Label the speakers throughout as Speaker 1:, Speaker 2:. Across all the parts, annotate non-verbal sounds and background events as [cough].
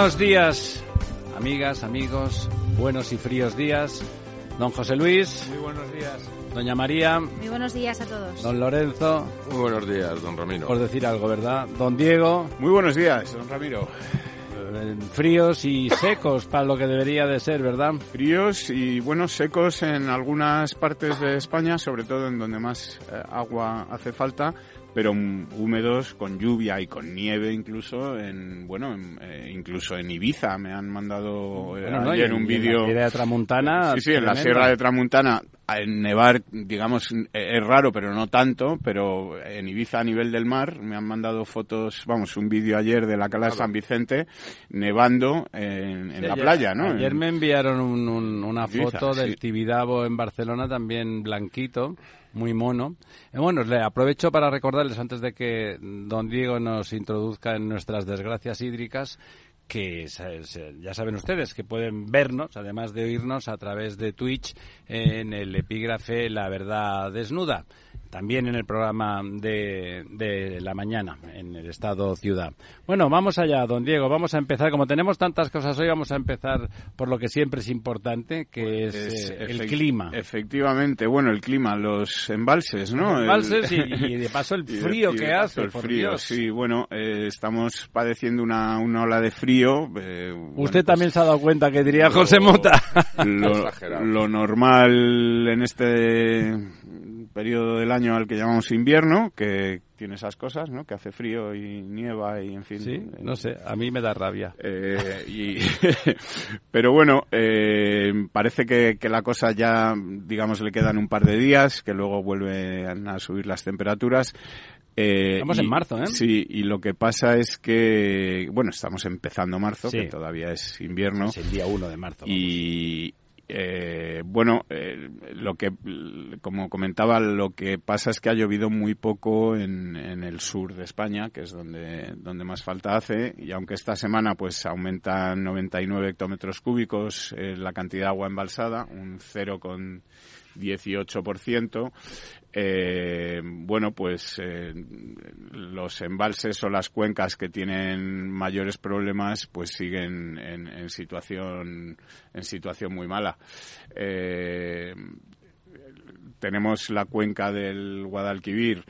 Speaker 1: Buenos días, amigas, amigos, buenos y fríos días. Don José Luis.
Speaker 2: Muy buenos días.
Speaker 1: Doña María.
Speaker 3: Muy buenos días a todos.
Speaker 1: Don Lorenzo.
Speaker 4: Muy buenos días, don Ramiro.
Speaker 1: Por decir algo, ¿verdad? Don Diego.
Speaker 2: Muy buenos días, don Ramiro.
Speaker 1: Eh, Fríos y secos para lo que debería de ser, ¿verdad?
Speaker 2: Fríos y buenos secos en algunas partes de España, sobre todo en donde más eh, agua hace falta, pero húmedos con lluvia y con nieve incluso en bueno en, eh, incluso en Ibiza. Me han mandado eh, ayer
Speaker 1: Y
Speaker 2: un vídeo.
Speaker 1: de Tramuntana,
Speaker 2: sí sí en la. Sierra de Tramuntana en nevar digamos eh, es raro pero no tanto pero en Ibiza a nivel del mar me han mandado fotos vamos un vídeo ayer de la cala de San Vicente nevando en, en
Speaker 1: Sí,
Speaker 2: la
Speaker 1: ayer-
Speaker 2: playa no
Speaker 1: Ayer
Speaker 2: En-
Speaker 1: me enviaron un- un- una
Speaker 2: Ibiza,
Speaker 1: foto del
Speaker 2: sí.
Speaker 1: Tibidabo en Barcelona, también blanquito, muy mono. Eh, bueno, le aprovecho para recordarles, antes de que don Diego nos introduzca en nuestras desgracias hídricas, que ya saben ustedes que pueden vernos, además de oírnos, a través de Twitch en el epígrafe La Verdad Desnuda. También en el programa de, de la mañana, en el Estado Ciudad. Bueno, vamos allá, don Diego. Vamos a empezar. Como tenemos tantas cosas hoy, vamos a empezar por lo que siempre es importante, que es,
Speaker 2: Es
Speaker 1: eh, el clima.
Speaker 2: Efectivamente, bueno, el clima, los embalses, ¿no?
Speaker 1: Los embalses
Speaker 2: El-
Speaker 1: y- [laughs] y de paso el
Speaker 2: y de-
Speaker 1: frío
Speaker 2: y de
Speaker 1: que hace,
Speaker 2: El
Speaker 1: por
Speaker 2: frío,
Speaker 1: Dios.
Speaker 2: sí, bueno, eh, estamos padeciendo una, una ola de frío. eh, bueno,
Speaker 1: Usted
Speaker 2: pues,
Speaker 1: también se ha dado cuenta que diría
Speaker 2: lo-
Speaker 1: José Mota.
Speaker 2: Lo normal en este periodo del año al que llamamos invierno, que tiene esas cosas, ¿no? Que hace frío y nieva y en fin.
Speaker 1: sí,
Speaker 2: eh,
Speaker 1: no sé, a mí me da rabia.
Speaker 2: eh, y, [laughs] pero bueno, eh, parece que, que la cosa ya, digamos, le quedan un par de días, que luego vuelven a subir las temperaturas. Eh,
Speaker 1: Estamos
Speaker 2: y-
Speaker 1: en marzo, ¿eh?
Speaker 2: Sí, y lo que pasa es que, bueno, estamos empezando marzo,
Speaker 1: Sí.
Speaker 2: que todavía es invierno.
Speaker 1: Es el día 1 de marzo.
Speaker 2: Y eh, bueno, eh, lo que, como comentaba, lo que pasa es que ha llovido muy poco en, en el sur de España, que es donde, donde más falta hace, y aunque esta semana pues aumentan 99 hectómetros cúbicos eh, la cantidad de agua embalsada, un 0,18%, eh, bueno, pues eh, los embalses o las cuencas que tienen mayores problemas, pues siguen en, en situación en situación muy mala. Eh, tenemos la cuenca del Guadalquivir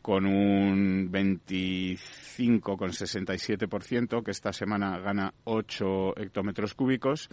Speaker 2: con un 25,67%, que esta semana gana 8 hectómetros cúbicos.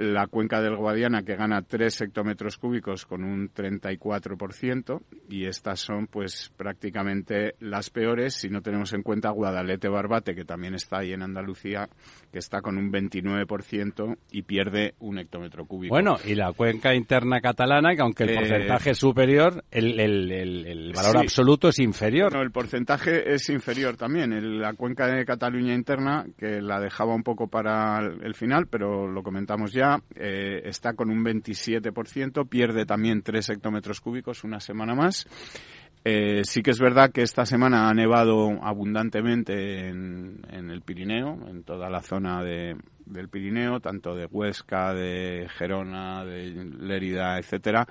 Speaker 2: La cuenca del Guadiana, que gana 3 hectómetros cúbicos con un 34%, y estas son pues prácticamente las peores si no tenemos en cuenta Guadalete Barbate, que también está ahí en Andalucía, que está con un 29% y pierde un hectómetro cúbico.
Speaker 1: Bueno, y la cuenca interna catalana, que aunque el
Speaker 2: Eh,
Speaker 1: porcentaje es superior, el, el- el- el valor
Speaker 2: Sí.
Speaker 1: absoluto es inferior.
Speaker 2: No, el porcentaje es inferior también. La cuenca de Cataluña interna, que la dejaba un poco para el final, pero lo comentamos ya, eh, está con un 27%, pierde también 3 hectómetros cúbicos una semana más. Eh, sí que es verdad que esta semana ha nevado abundantemente en, en el Pirineo, en toda la zona de- del Pirineo, tanto de Huesca, de Gerona, de Lérida, etcétera.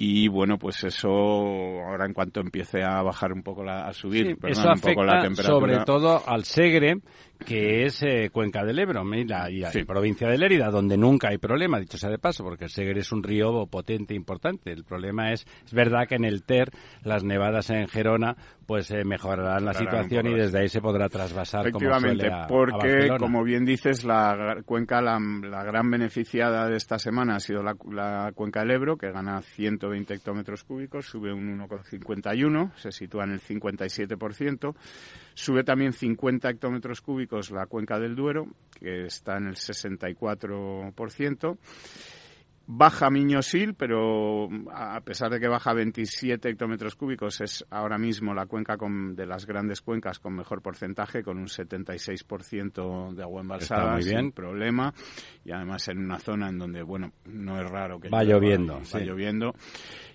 Speaker 2: y bueno, pues eso ahora en cuanto empiece a bajar un poco la, a subir,
Speaker 1: eso afecta un poco la temperatura. sobre todo al Segre, que es eh, Cuenca del Ebro y la, provincia de Lérida, donde nunca hay problema, dicho sea de paso, porque el Segre es un río potente e importante. El problema es, es verdad que en el Ter, las nevadas en Gerona, pues eh, mejorarán la situación y desde ahí se podrá trasvasar como suele a,
Speaker 2: porque, como bien dices, la cuenca, la, gran beneficiada de esta semana ha sido la, cuenca del Ebro, que gana 120 hectómetros cúbicos, sube un 1,51, se sitúa en el 57%. Sube también 50 hectómetros cúbicos la cuenca del Duero, que está en el 64%. Baja Miñosil, pero a pesar de que baja 27 hectómetros cúbicos, es ahora mismo la cuenca con, de las grandes cuencas con mejor porcentaje, con un 76% de agua embalsada, muy bien. sin problema. Y además en una zona en donde, bueno, no es raro que
Speaker 1: va lloviendo.
Speaker 2: Va lloviendo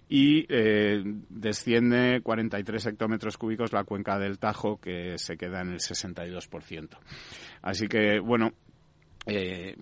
Speaker 2: y eh, desciende 43 hectómetros cúbicos la cuenca del Tajo, que se queda en el 62%. Así que, bueno, eh,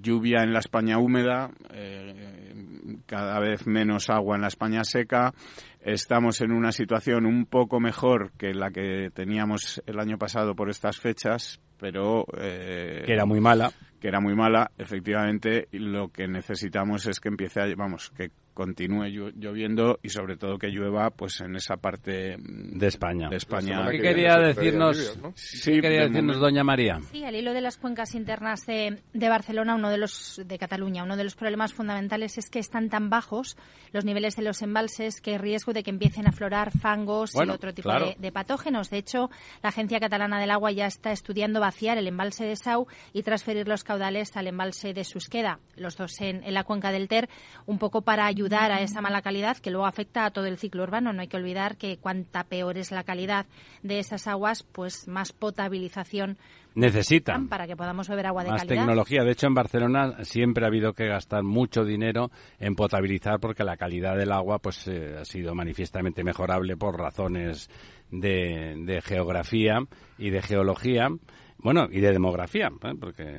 Speaker 2: lluvia en la España húmeda, eh, cada vez menos agua en la España seca. Estamos en una situación un poco mejor que la que teníamos el año pasado por estas fechas, pero...
Speaker 1: que era muy mala.
Speaker 2: Que era muy mala, efectivamente. Lo que necesitamos es que empiece a... Vamos, que continúe lloviendo y sobre todo que llueva pues en esa parte
Speaker 1: mm, de España.
Speaker 2: De España.
Speaker 1: ¿Qué quería decirnos, sí, quería decirnos doña María?
Speaker 3: Sí, al hilo de las cuencas internas de, de, Barcelona, uno de los de Cataluña, uno de los problemas fundamentales es que están tan bajos los niveles de los embalses que hay riesgo de que empiecen a aflorar fangos y otro tipo de, patógenos. De hecho, la Agencia Catalana del Agua ya está estudiando vaciar el embalse de Sau y transferir los caudales al embalse de Susqueda, los dos en, en la cuenca del Ter, un poco para ayudar ayudar a esa mala calidad que luego afecta a todo el ciclo urbano. No hay que olvidar que cuanta peor es la calidad de esas aguas, pues más potabilización
Speaker 1: necesitan
Speaker 3: para que podamos beber agua de
Speaker 1: más tecnología. De hecho, en Barcelona siempre ha habido que gastar mucho dinero en potabilizar porque la calidad del agua pues eh, ha sido manifiestamente mejorable por razones de, de geografía y de geología. Bueno, y de demografía, ¿eh? porque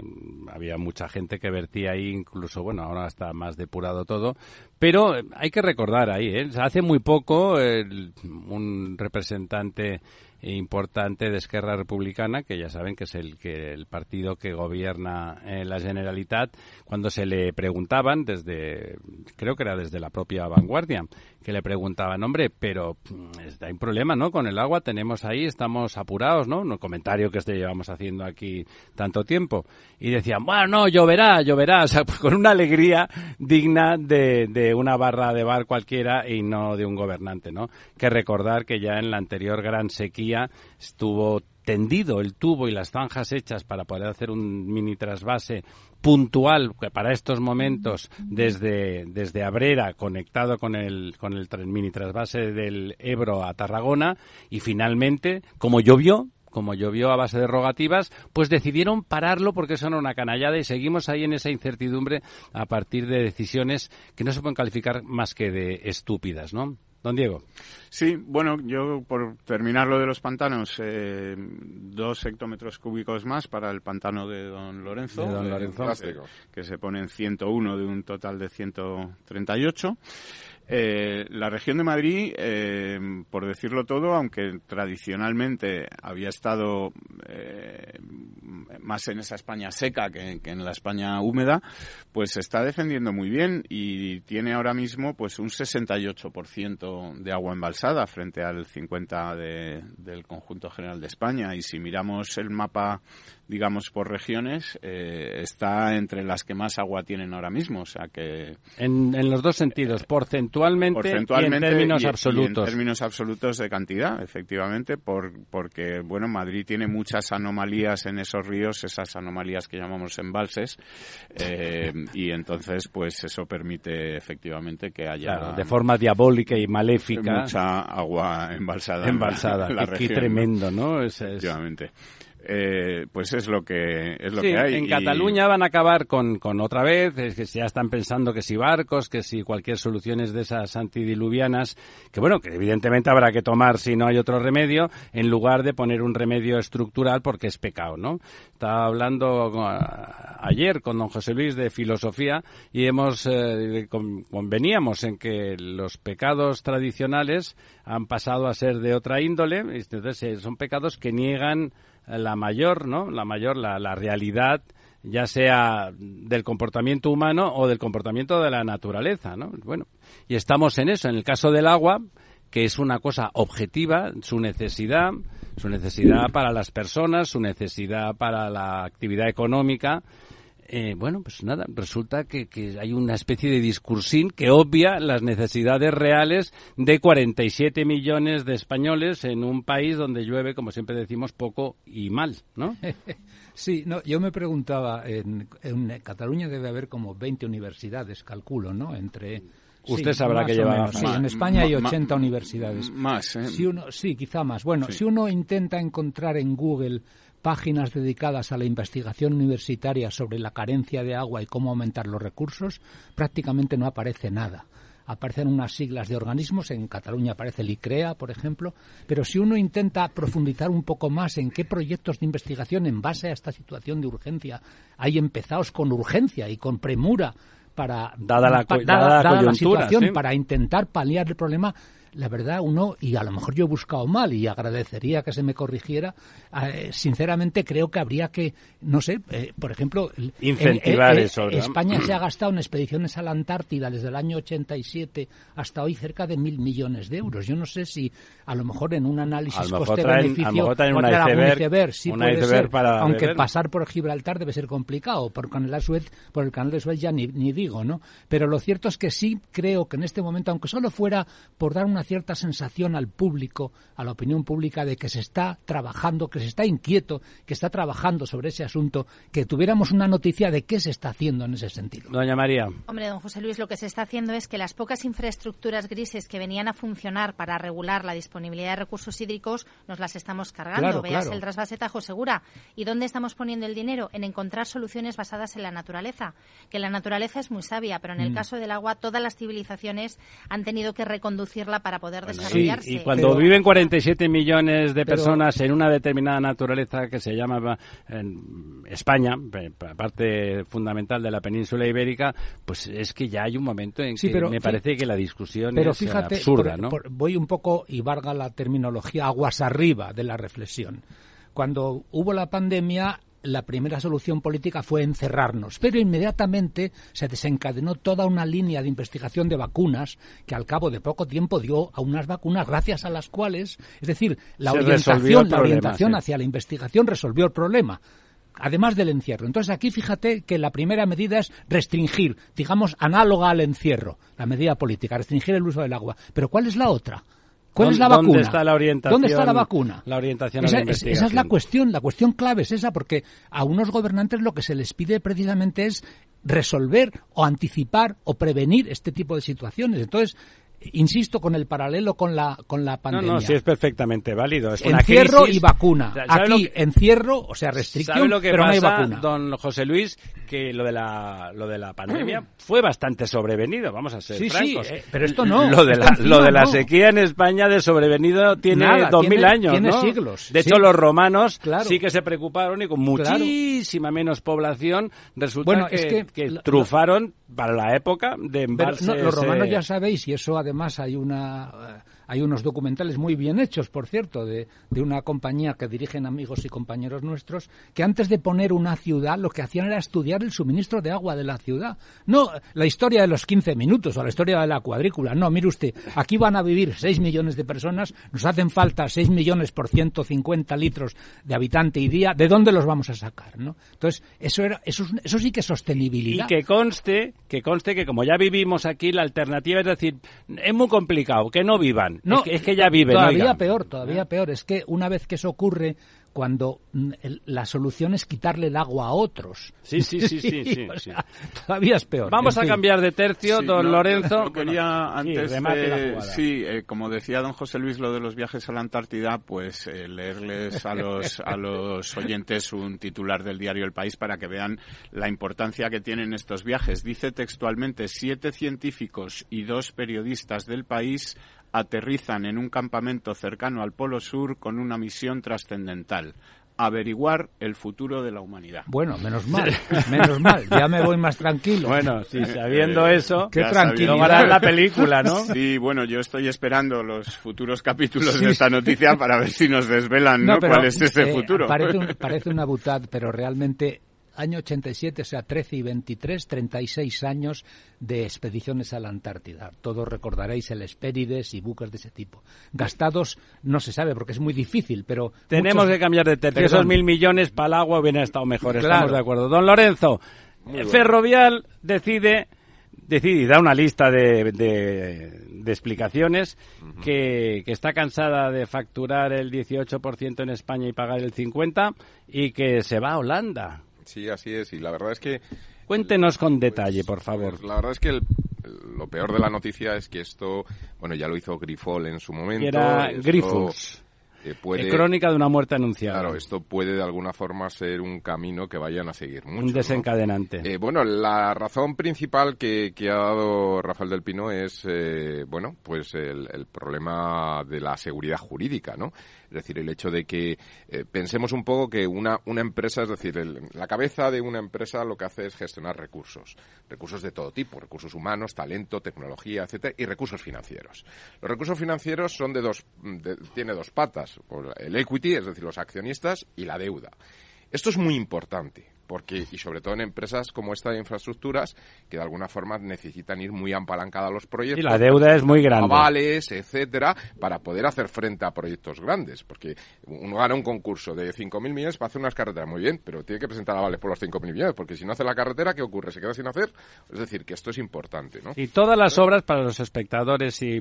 Speaker 1: había mucha gente que vertía ahí, incluso, bueno, ahora está más depurado todo, pero hay que recordar ahí, ¿eh? hace muy poco un representante importante de Esquerra Republicana, que ya saben que es el, que, el partido que gobierna en la Generalitat, cuando se le preguntaban desde, creo que era desde la propia vanguardia, que le preguntaban, hombre, pero mm, hay un problema, ¿no? Con el agua tenemos ahí, estamos apurados, ¿no? Un comentario que este llevamos haciendo aquí tanto tiempo. Y decían, bueno, no, lloverá, lloverá, [laughs] o sea, con una alegría digna de, de una barra de bar cualquiera y no de un gobernante, ¿no? Que recordar que ya en la anterior gran sequía estuvo tendido el tubo y las zanjas hechas para poder hacer un mini trasvase puntual para estos momentos desde, desde Abrera conectado con el, con el mini trasvase del Ebro a Tarragona y finalmente, como llovió, como llovió a base de rogativas, pues decidieron pararlo porque era una canallada y seguimos ahí en esa incertidumbre a partir de decisiones que no se pueden calificar más que de estúpidas, ¿no? Don Diego.
Speaker 2: Sí, bueno, yo por terminar lo de los pantanos, eh, dos hectómetros cúbicos más para el pantano de Don Lorenzo,
Speaker 1: de Don Lorenzo.
Speaker 2: que se pone en 101 de un total de 138. Eh, la región de Madrid, eh, por decirlo todo, aunque tradicionalmente había estado eh, más en esa España seca que, en la España húmeda, pues se está defendiendo muy bien y tiene ahora mismo pues un 68% de agua embalsada frente al 50% del conjunto general de España. Y si miramos el mapa digamos, por regiones, eh, está entre las que más agua tienen ahora mismo. O sea que.
Speaker 1: En, en los dos sentidos, porcentualmente, y en términos absolutos.
Speaker 2: en términos absolutos de cantidad, efectivamente, por, porque, bueno, Madrid tiene muchas anomalías en esos ríos, esas anomalías que llamamos embalses, eh, y entonces, pues eso permite efectivamente que haya.
Speaker 1: de forma diabólica y maléfica.
Speaker 2: Mucha agua embalsada.
Speaker 1: Embalsada, [laughs] qué, tremendo, ¿no?
Speaker 2: efectivamente. Eh, pues es lo que es lo que hay.
Speaker 1: En Cataluña van a acabar con, con otra vez, es que ya están pensando que si barcos, que si cualquier solución es de esas antidiluvianas, que bueno, que evidentemente habrá que tomar si no hay otro remedio, en lugar de poner un remedio estructural porque es pecado, ¿no? Estaba hablando ayer con don José Luis de filosofía y hemos eh, conveníamos en que los pecados tradicionales han pasado a ser de otra índole, entonces eh, son pecados que niegan la mayor, ¿no? La mayor, la, la realidad ya sea del comportamiento humano o del comportamiento de la naturaleza, ¿no? Bueno, y estamos en eso. En el caso del agua, que es una cosa objetiva, su necesidad, su necesidad para las personas, su necesidad para la actividad económica, eh, bueno, pues nada, resulta que, que, hay una especie de discursín que obvia las necesidades reales de 47 millones de españoles en un país donde llueve, como siempre decimos, poco y mal, ¿no? [laughs]
Speaker 4: Sí, no, yo me preguntaba, en, en Cataluña debe haber como 20 universidades, calculo, ¿no? Entre
Speaker 1: Usted sabrá que lleva.
Speaker 4: Sí, en España hay 80 universidades.
Speaker 2: Más, ¿eh?
Speaker 4: Si uno, sí, quizá más. Bueno, si uno intenta encontrar en Google páginas dedicadas a la investigación universitaria sobre la carencia de agua y cómo aumentar los recursos, prácticamente no aparece nada. Aparecen unas siglas de organismos, en Cataluña aparece el ICREA, por ejemplo, pero si uno intenta profundizar un poco más en qué proyectos de investigación en base a esta situación de urgencia hay empezados con urgencia y con premura para
Speaker 1: dada la,
Speaker 4: la situación para intentar paliar el problema la verdad uno, y a lo mejor yo he buscado mal y agradecería que se me corrigiera, eh, sinceramente creo que habría que, no sé, eh, por ejemplo,
Speaker 1: incentivar eso.
Speaker 4: España se ha gastado en expediciones a la Antártida desde el año 87 hasta hoy cerca de mil millones de euros. Yo no sé si a lo mejor en un análisis coste-beneficio sí puede ser, aunque pasar por Gibraltar debe ser complicado, por, con el Suez, por el canal de Suez ya ni, ni digo, ¿no? Pero lo cierto es que sí creo que en este momento, aunque solo fuera por dar una cierta sensación al público, a la opinión pública, de que se está trabajando, que se está inquieto, que está trabajando sobre ese asunto, que tuviéramos una noticia de qué se está haciendo en ese sentido.
Speaker 1: Doña María.
Speaker 3: Hombre, don José Luis, lo que se está haciendo es que las pocas infraestructuras grises que venían a funcionar para regular la disponibilidad de recursos hídricos nos las estamos cargando. Veas el trasvase Tajo Segura. ¿Y dónde estamos poniendo el dinero? En encontrar soluciones basadas en la naturaleza. Que la naturaleza es muy sabia, pero en el mm. caso del agua todas las civilizaciones han tenido que reconducir para poder desarrollarse.
Speaker 1: Sí, y cuando viven 47 millones de personas en una determinada naturaleza que se llama en España, parte fundamental de la península ibérica, pues es que ya hay un momento en que me parece que la discusión es absurda, ¿no?
Speaker 4: voy un poco, y valga la terminología, aguas arriba de la reflexión. Cuando hubo la pandemia, la primera solución política fue encerrarnos, pero inmediatamente se desencadenó toda una línea de investigación de vacunas que al cabo de poco tiempo dio a unas vacunas gracias a las cuales, es decir, la orientación, la orientación hacia la investigación resolvió el problema además del encierro. Entonces aquí fíjate que la primera medida es restringir, digamos, análoga al encierro, la medida política, restringir el uso del agua. Pero ¿cuál es la otra? ¿Cuál es la vacuna?
Speaker 1: ¿Dónde está la orientación?
Speaker 4: ¿Dónde está la vacuna?
Speaker 1: La orientación
Speaker 4: esa,
Speaker 1: a la
Speaker 4: esa es la cuestión, la cuestión clave es esa, porque a unos gobernantes lo que se les pide precisamente es resolver o anticipar o prevenir este tipo de situaciones. Entonces, insisto con el paralelo con la con la pandemia.
Speaker 1: No, no, sí es perfectamente válido. Es
Speaker 4: encierro y vacuna. Aquí encierro, o sea, restricción,
Speaker 1: lo que
Speaker 4: pero
Speaker 1: pasa,
Speaker 4: no hay vacuna.
Speaker 1: Don José Luis, que lo de la lo de la pandemia [clears throat] fue bastante sobrevenido, vamos a ser
Speaker 4: sí,
Speaker 1: francos.
Speaker 4: Sí, eh, pero esto no.
Speaker 1: Lo de la lo de la sequía en España de sobrevenido tiene dos mil años,
Speaker 4: tiene
Speaker 1: ¿no?
Speaker 4: siglos.
Speaker 1: De hecho, los romanos sí que se preocuparon y con muchísima menos población resulta que, que, trufaron para la época de embalses...
Speaker 4: los romanos ya sabéis, y eso además hay una hay unos documentales muy bien hechos, por cierto, de, una compañía que dirigen amigos y compañeros nuestros, que antes de poner una ciudad lo que hacían era estudiar el suministro de agua de la ciudad. No la historia de los 15 minutos o la historia de la cuadrícula. No, mire usted, aquí van a vivir 6 millones de personas, nos hacen falta 6 millones por 150 litros de habitante y día. ¿De dónde los vamos a sacar? ¿no? Entonces, eso, era, eso, eso sí que es sostenibilidad.
Speaker 1: Y que conste, que conste que como ya vivimos aquí, la alternativa es decir, es muy complicado, que no vivan. No, es, que, ya viven.
Speaker 4: Todavía peor, todavía peor. Es que una vez que eso ocurre, cuando mm, la solución es quitarle el agua a otros.
Speaker 1: Sí, sí, sí, sí. [laughs] sí,
Speaker 4: todavía es peor.
Speaker 1: Vamos a cambiar de tercio, don Lorenzo.
Speaker 2: quería antes, sí, eh, como decía don José Luis, lo de los viajes a la Antártida, pues eh, leerles a los, [laughs] a los oyentes un titular del diario El País para que vean la importancia que tienen estos viajes. Dice textualmente, siete científicos y dos periodistas del país aterrizan en un campamento cercano al Polo Sur con una misión trascendental averiguar el futuro de la humanidad.
Speaker 4: Bueno, menos mal, [laughs] menos mal, ya me voy más tranquilo.
Speaker 1: Bueno, sí, sabiendo eh, eso,
Speaker 4: qué tranquilo
Speaker 1: la película, ¿no? [laughs]
Speaker 2: Sí, bueno, yo estoy esperando los futuros capítulos de esta noticia para ver si nos desvelan ¿no? cuál es ese eh, futuro.
Speaker 4: Parece, [laughs] parece una butad, pero realmente año 87, o sea, 13 y 23, 36 años de expediciones a la Antártida. Todos recordaréis el Hespérides y buques de ese tipo. Gastados no se sabe porque es muy difícil, pero...
Speaker 1: Tenemos que cambiar de tercio. Esos mil millones para el agua hubieran estado mejor, estamos de acuerdo. Don Lorenzo, Ferrovial decide decide y da una lista de, de, explicaciones que, que, está cansada de facturar el 18% en España y pagar el 50% y que se va a Holanda.
Speaker 5: Sí, así es. Y la verdad es que...
Speaker 1: Cuéntenos con detalle, por favor.
Speaker 5: Pues la verdad es que lo peor de la noticia es que esto, bueno, ya lo hizo Grifol en su momento.
Speaker 1: era Grifos. Eh, puede, crónica de una muerte anunciada.
Speaker 5: Claro, esto puede de alguna forma ser un camino que vayan a seguir mucho.
Speaker 1: Un desencadenante.
Speaker 5: Eh, bueno, la razón principal que, que, ha dado Rafael del Pino es, eh, bueno, pues el, el, problema de la seguridad jurídica, ¿no? Es decir, el hecho de que eh, pensemos un poco que una, una empresa, es decir, la cabeza de una empresa lo que hace es gestionar recursos, recursos de todo tipo, recursos humanos, talento, tecnología, etcétera, y recursos financieros. Los recursos financieros son de dos, tiene dos patas, el equity, es decir, los accionistas, y la deuda. Esto es muy importante porque y sobre todo en empresas como esta de infraestructuras que de alguna forma necesitan ir muy apalancadas a los proyectos.
Speaker 1: Y la deuda es muy grande.
Speaker 5: Avales, etcétera, para poder hacer frente a proyectos grandes, porque uno gana un concurso de 5.000 millones para hacer unas carreteras muy bien, pero tiene que presentar avales por los 5.000 millones, porque si no hace la carretera, ¿qué ocurre? Se queda sin hacer. Es decir, que esto es importante, ¿no?
Speaker 1: Y todas las obras para los espectadores y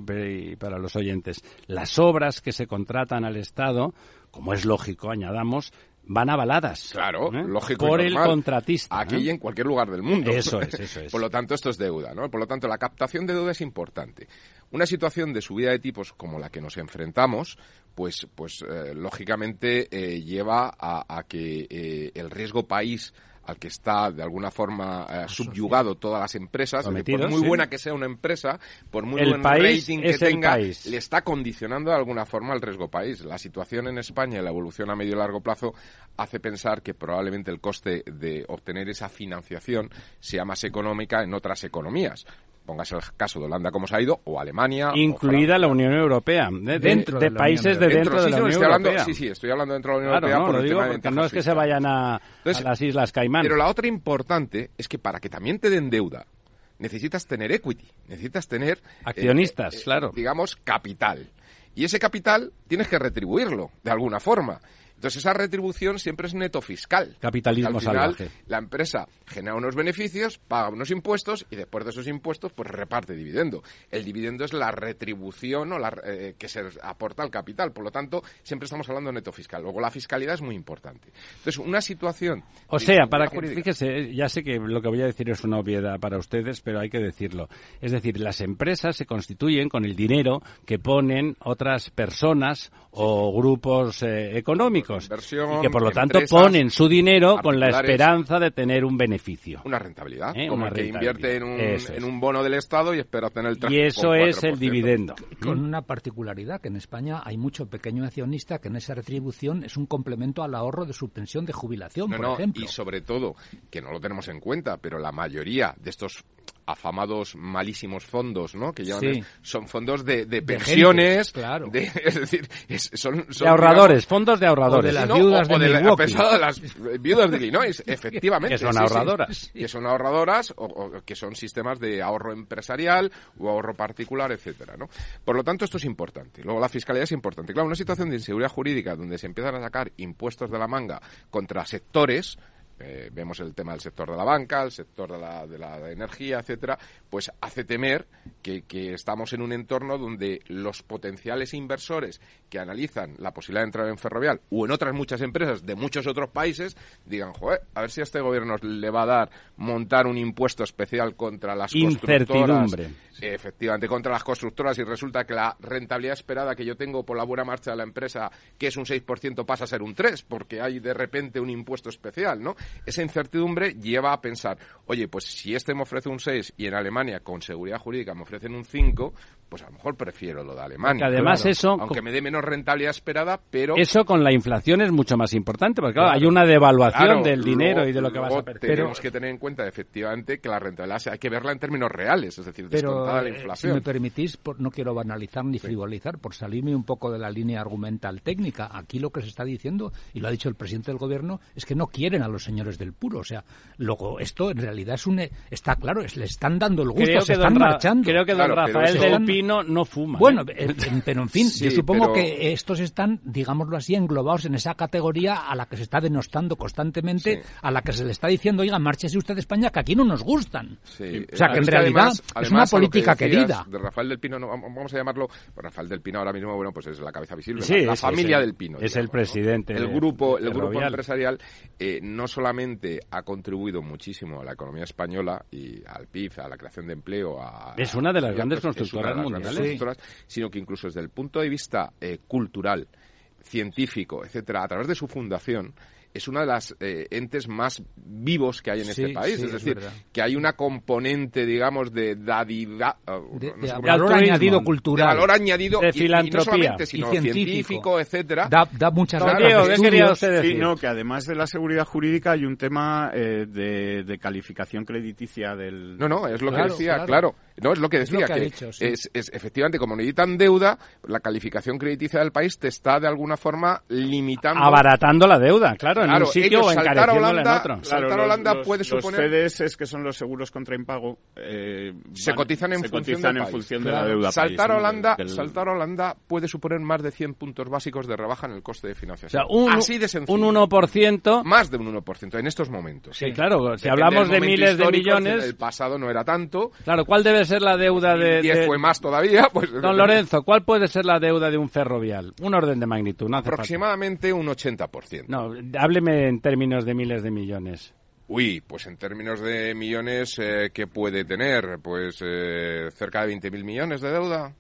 Speaker 1: para los oyentes, las obras que se contratan al Estado, como es lógico, añadamos, van avaladas.
Speaker 5: Claro, ¿eh? lógico.
Speaker 1: Por el contratista.
Speaker 5: Aquí y en cualquier lugar del mundo.
Speaker 1: Eso es, eso [laughs] es.
Speaker 5: Por lo tanto, esto es deuda, ¿no? Por lo tanto, la captación de deuda es importante. Una situación de subida de tipos como la que nos enfrentamos, pues, pues eh, lógicamente eh, lleva a, que el riesgo país al que está de alguna forma eh, subyugado todas las empresas, por muy buena que sea una empresa, por muy buen rating que tenga, le está condicionando de alguna forma el riesgo país. La situación en España y la evolución a medio y largo plazo hace pensar que probablemente el coste de obtener esa financiación sea más económica en otras economías póngase el caso de Holanda como se ha ido, o Alemania.
Speaker 1: Incluida la Unión Europea, ¿eh? dentro de, países de dentro, de la Unión Europea.
Speaker 5: Sí, sí, estoy hablando dentro de la Unión Europea.
Speaker 1: No, no es que se vayan a, las Islas Caimán.
Speaker 5: Pero la otra importante es que para que también te den deuda, necesitas tener equity, necesitas tener... Eh,
Speaker 1: Accionistas, eh, claro.
Speaker 5: Digamos, capital. Y ese capital tienes que retribuirlo, de alguna forma. Entonces esa retribución siempre es neto fiscal.
Speaker 1: Capitalismo salvaje.
Speaker 5: La empresa genera unos beneficios, paga unos impuestos y después de esos impuestos pues reparte dividendo. El dividendo es la retribución o la, eh, que se aporta al capital. Por lo tanto, siempre estamos hablando de neto fiscal. Luego la fiscalidad es muy importante. Entonces, una situación...
Speaker 1: O sea, para que, fíjese, ya sé que lo que voy a decir es una obviedad para ustedes, pero hay que decirlo. Es decir, las empresas se constituyen con el dinero que ponen otras personas o grupos eh, económicos
Speaker 5: y
Speaker 1: que por lo tanto ponen su dinero con la esperanza de tener un beneficio.
Speaker 5: Una rentabilidad, ¿Eh? como que invierte en un, en un, bono del Estado y espera tener el 3,
Speaker 1: Y eso es el dividendo.
Speaker 4: Con una particularidad, que en España hay mucho pequeño accionista que en esa retribución es un complemento al ahorro de su pensión de jubilación, por ejemplo.
Speaker 5: Y sobre todo, que no lo tenemos en cuenta, pero la mayoría de estos afamados malísimos fondos, ¿no? Que llevan son fondos de, de pensiones,
Speaker 4: claro. [laughs]
Speaker 5: es decir, son,
Speaker 1: de ahorradores, fondos de ahorradores,
Speaker 4: de las viudas de,
Speaker 5: de, las viudas de Illinois, [laughs] efectivamente,
Speaker 1: que son ahorradoras,
Speaker 5: que son ahorradoras o, que son sistemas de ahorro empresarial o ahorro particular, etcétera, ¿no? Por lo tanto, esto es importante. Luego la fiscalidad es importante. Claro, una situación de inseguridad jurídica donde se empiezan a sacar impuestos de la manga contra sectores eh, vemos el tema del sector de la banca, el sector de la, de la energía, etcétera, pues hace temer que, que, estamos en un entorno donde los potenciales inversores que analizan la posibilidad de entrar en Ferrovial o en otras muchas empresas de muchos otros países digan, joder, a ver si a este gobierno le va a dar montar un impuesto especial contra las constructoras. Efectivamente, contra las constructoras y resulta que la rentabilidad esperada que yo tengo por la buena marcha de la empresa, que es un 6%, pasa a ser un 3%, porque hay de repente un impuesto especial, ¿no? Esa incertidumbre lleva a pensar, oye, pues si este me ofrece un 6 y en Alemania con seguridad jurídica me ofrecen un 5, pues a lo mejor prefiero lo de Alemania.
Speaker 1: además eso...
Speaker 5: Aunque me dé menos rentabilidad esperada, pero...
Speaker 1: Eso con la inflación es mucho más importante, porque claro, hay una devaluación del dinero y de lo que vas a perder.
Speaker 5: Tenemos que tener en cuenta efectivamente que la rentabilidad hay que verla en términos reales, es decir, descontada la eh, inflación.
Speaker 4: si me permitís, no quiero banalizar ni frivolizar, por salirme un poco de la línea argumental técnica. Aquí lo que se está diciendo, y lo ha dicho el presidente del gobierno, es que no quieren a los señores del puro. O sea, luego esto en realidad es un... Está claro, es, le están dando el gusto, se están marchando.
Speaker 1: Creo que don Rafael del Pino no fuma.
Speaker 4: Bueno, ¿eh? pero en fin, [laughs] yo supongo que estos están, digámoslo así, englobados en esa categoría a la que se está denostando constantemente, a la que se le está diciendo, oiga, márchese usted de España, que aquí no nos gustan. O sea, que en realidad es una política querida.
Speaker 5: De Rafael del Pino, vamos a llamarlo, Rafael del Pino ahora mismo, bueno, pues es la cabeza visible, sí, la, familia del Pino.
Speaker 1: Es el presidente.
Speaker 5: El grupo, el grupo empresarial eh, no solamente ha contribuido muchísimo a la economía española y al PIB, a la creación de empleo, a,
Speaker 1: es una de las grandes constructoras mundiales,
Speaker 5: sino que incluso desde el punto de vista eh, cultural, científico, etcétera, a través de su fundación, es una de las eh, entes más vivos que hay en este país. es decir, que hay una componente, digamos, de dadiva,
Speaker 4: uh, de, valor añadido cultural.
Speaker 5: De valor añadido
Speaker 1: de filantropía.
Speaker 5: Y, sino científico, etcétera.
Speaker 4: Da, da muchas
Speaker 2: no, que además de la seguridad jurídica hay un tema eh, de, calificación crediticia del...
Speaker 5: No, no, es lo que decía, claro. No, es lo que decía, que, es, es, efectivamente, como necesitan deuda, la calificación crediticia del país te está de alguna forma limitando...
Speaker 1: Abaratando la deuda, claro, en un sitio o encareciéndola en otro.
Speaker 5: saltar Holanda puede suponer...
Speaker 2: Los CDS, que son los seguros contra impago,
Speaker 5: eh, se cotizan en, función,
Speaker 2: de la deuda
Speaker 5: saltar Holanda, Saltar Holanda puede suponer más de 100 puntos básicos de rebaja en el coste de financiación.
Speaker 1: O sea, un,
Speaker 5: Así de sencillo.
Speaker 1: Un 1%...
Speaker 5: Más de un 1% en estos momentos.
Speaker 1: Sí, claro, si hablamos de miles de millones...
Speaker 5: el pasado no era tanto.
Speaker 1: Claro, ¿cuál debe ser la deuda de...
Speaker 5: 10 fue más todavía. [laughs] Pues,
Speaker 1: Don Lorenzo, ¿cuál puede ser la deuda de un ferrovial? Un orden de magnitud, no
Speaker 5: Aproximadamente un 80%.
Speaker 1: No, hábleme en términos de miles de millones.
Speaker 5: Uy, pues en términos de millones, eh, ¿qué puede tener? Pues eh, cerca de 20.000 millones de deuda.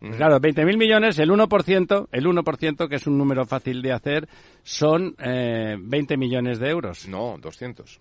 Speaker 1: Pues claro, 20.000 millones, el 1%, el 1%, que es un número fácil de hacer, son eh, 20 millones de euros.
Speaker 5: No, 200.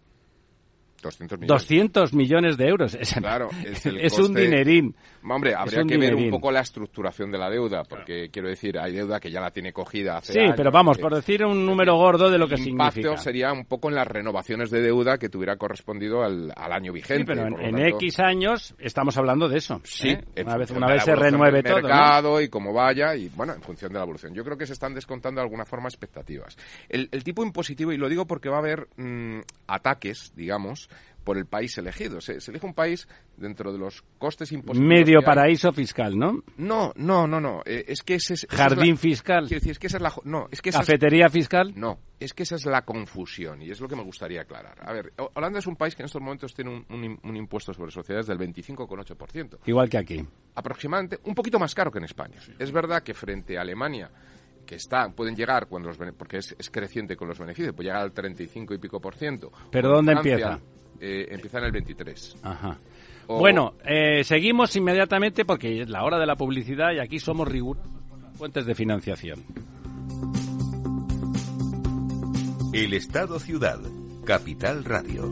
Speaker 5: 200 millones.
Speaker 1: 200 millones de euros. [laughs] Es,
Speaker 5: claro,
Speaker 1: es, un dinerín.
Speaker 5: Hombre, habría que ver un poco la estructuración de la deuda, porque quiero decir, hay deuda que ya la tiene cogida hace
Speaker 1: Sí, pero vamos, por decir un número gordo de lo que significa.
Speaker 5: El impacto sería un poco en las renovaciones de deuda que tuviera correspondido al, año vigente.
Speaker 1: Sí, pero en, X años estamos hablando de eso.
Speaker 5: Sí,
Speaker 1: ¿eh? una vez, una vez se renueve todo.
Speaker 5: mercado y cómo vaya, y bueno, en función de la evolución. Yo creo que se están descontando de alguna forma expectativas. El, tipo impositivo, y lo digo porque va a haber mm, ataques, digamos, por el país elegido. Se, elige un país dentro de los costes impositivos.
Speaker 1: Medio paraíso fiscal, ¿no?
Speaker 5: No, no, no, no. Eh, es que ese es.
Speaker 1: Jardín fiscal.
Speaker 5: Quiero decir, es que esa es la. No, es que
Speaker 1: ¿Cafetería fiscal?
Speaker 5: No, es que esa es la confusión y es lo que me gustaría aclarar. A ver, Holanda es un país que en estos momentos tiene un, impuesto sobre sociedades del 25,8%.
Speaker 1: Igual que aquí.
Speaker 5: Aproximadamente, un poquito más caro que en España. Es verdad que frente a Alemania que están, pueden llegar cuando los porque es, creciente con los beneficios, puede llegar al 35 y pico por ciento.
Speaker 1: ¿Pero dónde empieza?
Speaker 5: Eh, empieza en el 23.
Speaker 1: Ajá. Bueno, eh, seguimos inmediatamente porque es la hora de la publicidad y aquí somos rigurosos fuentes de financiación.
Speaker 6: El Estado Ciudad, Capital Radio.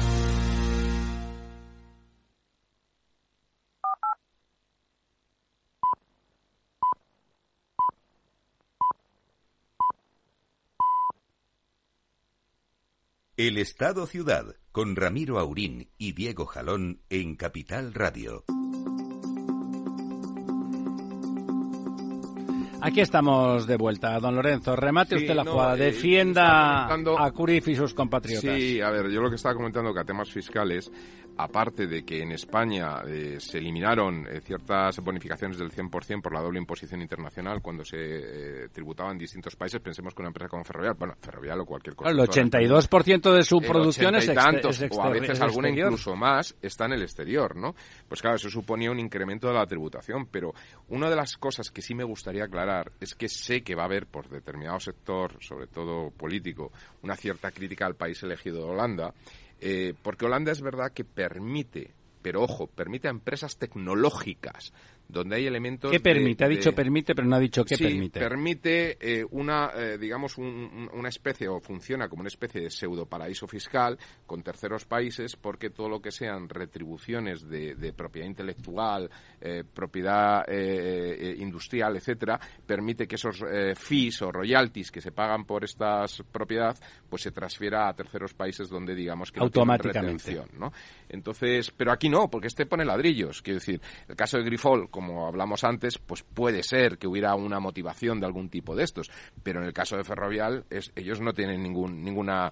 Speaker 6: El Estado Ciudad con Ramiro Aurín y Diego Jalón en Capital Radio.
Speaker 1: Aquí estamos de vuelta. Don Lorenzo, remate usted la jugada. Eh, Defienda a Curif y sus compatriotas.
Speaker 5: Sí, a ver, yo lo que estaba comentando que a temas fiscales aparte de que en España eh, se eliminaron eh, ciertas bonificaciones del 100% por la doble imposición internacional cuando se eh, tributaba en distintos países, pensemos que una empresa como Ferrovial, bueno, Ferrovial o cualquier cosa.
Speaker 1: El 82% de su producción es,
Speaker 5: tantos, o a veces alguna incluso más, está en el exterior, ¿no? Pues claro, eso suponía un incremento de la tributación, pero una de las cosas que sí me gustaría aclarar es que sé que va a haber por determinado sector, sobre todo político, una cierta crítica al país elegido de Holanda, eh, porque Holanda es verdad que permite, pero ojo, permite a empresas tecnológicas donde hay elementos.
Speaker 1: ¿Qué permite? ha dicho permite, pero no ha dicho qué permite.
Speaker 5: Permite eh, una, eh, digamos, una especie, o funciona como una especie de pseudo paraíso fiscal con terceros países, porque todo lo que sean retribuciones de, propiedad intelectual, eh, propiedad industrial, etcétera, permite que esos fees o royalties que se pagan por estas propiedad, pues se transfiera a terceros países donde digamos que
Speaker 1: automáticamente,
Speaker 5: ¿no? Entonces, pero aquí no, porque este pone ladrillos. Quiero decir, el caso de Grifol, como hablamos antes, pues puede ser que hubiera una motivación de algún tipo de estos, pero en el caso de Ferrovial es, ellos no tienen ningún ninguna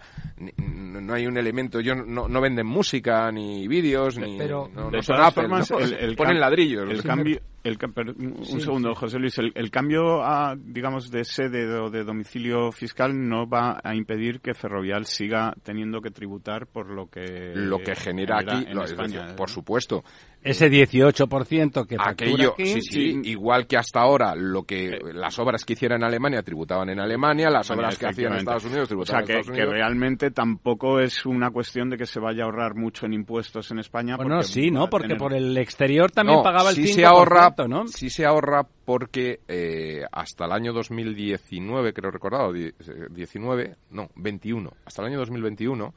Speaker 5: no hay un elemento, ellos no, no venden música ni vídeos ni
Speaker 2: pero,
Speaker 5: no,
Speaker 2: de
Speaker 5: son
Speaker 2: formas, el,
Speaker 5: ponen ladrillos.
Speaker 2: El cambio el, un segundo, José Luis. El, cambio, a, digamos, de sede o de domicilio fiscal no va a impedir que Ferrovial siga teniendo que tributar por lo que
Speaker 5: lo que genera, aquí,
Speaker 2: en España.
Speaker 5: por supuesto.
Speaker 1: Ese 18% que factura
Speaker 5: Aquello, sí, sí, igual que hasta ahora lo que eh. las obras que hiciera en Alemania tributaban en Alemania, las obras que hacían en Estados Unidos tributaban
Speaker 2: o sea,
Speaker 5: en Estados
Speaker 2: Unidos. que realmente tampoco es una cuestión de que se vaya a ahorrar mucho en impuestos en España.
Speaker 1: Bueno, sí, ¿no? Porque por el exterior también pagaba el
Speaker 5: sí
Speaker 1: 5%,
Speaker 5: se ahorra,
Speaker 1: ¿no?
Speaker 5: Sí se ahorra porque eh, hasta el año 2019, creo recordado, 19, no, 21, hasta el año 2021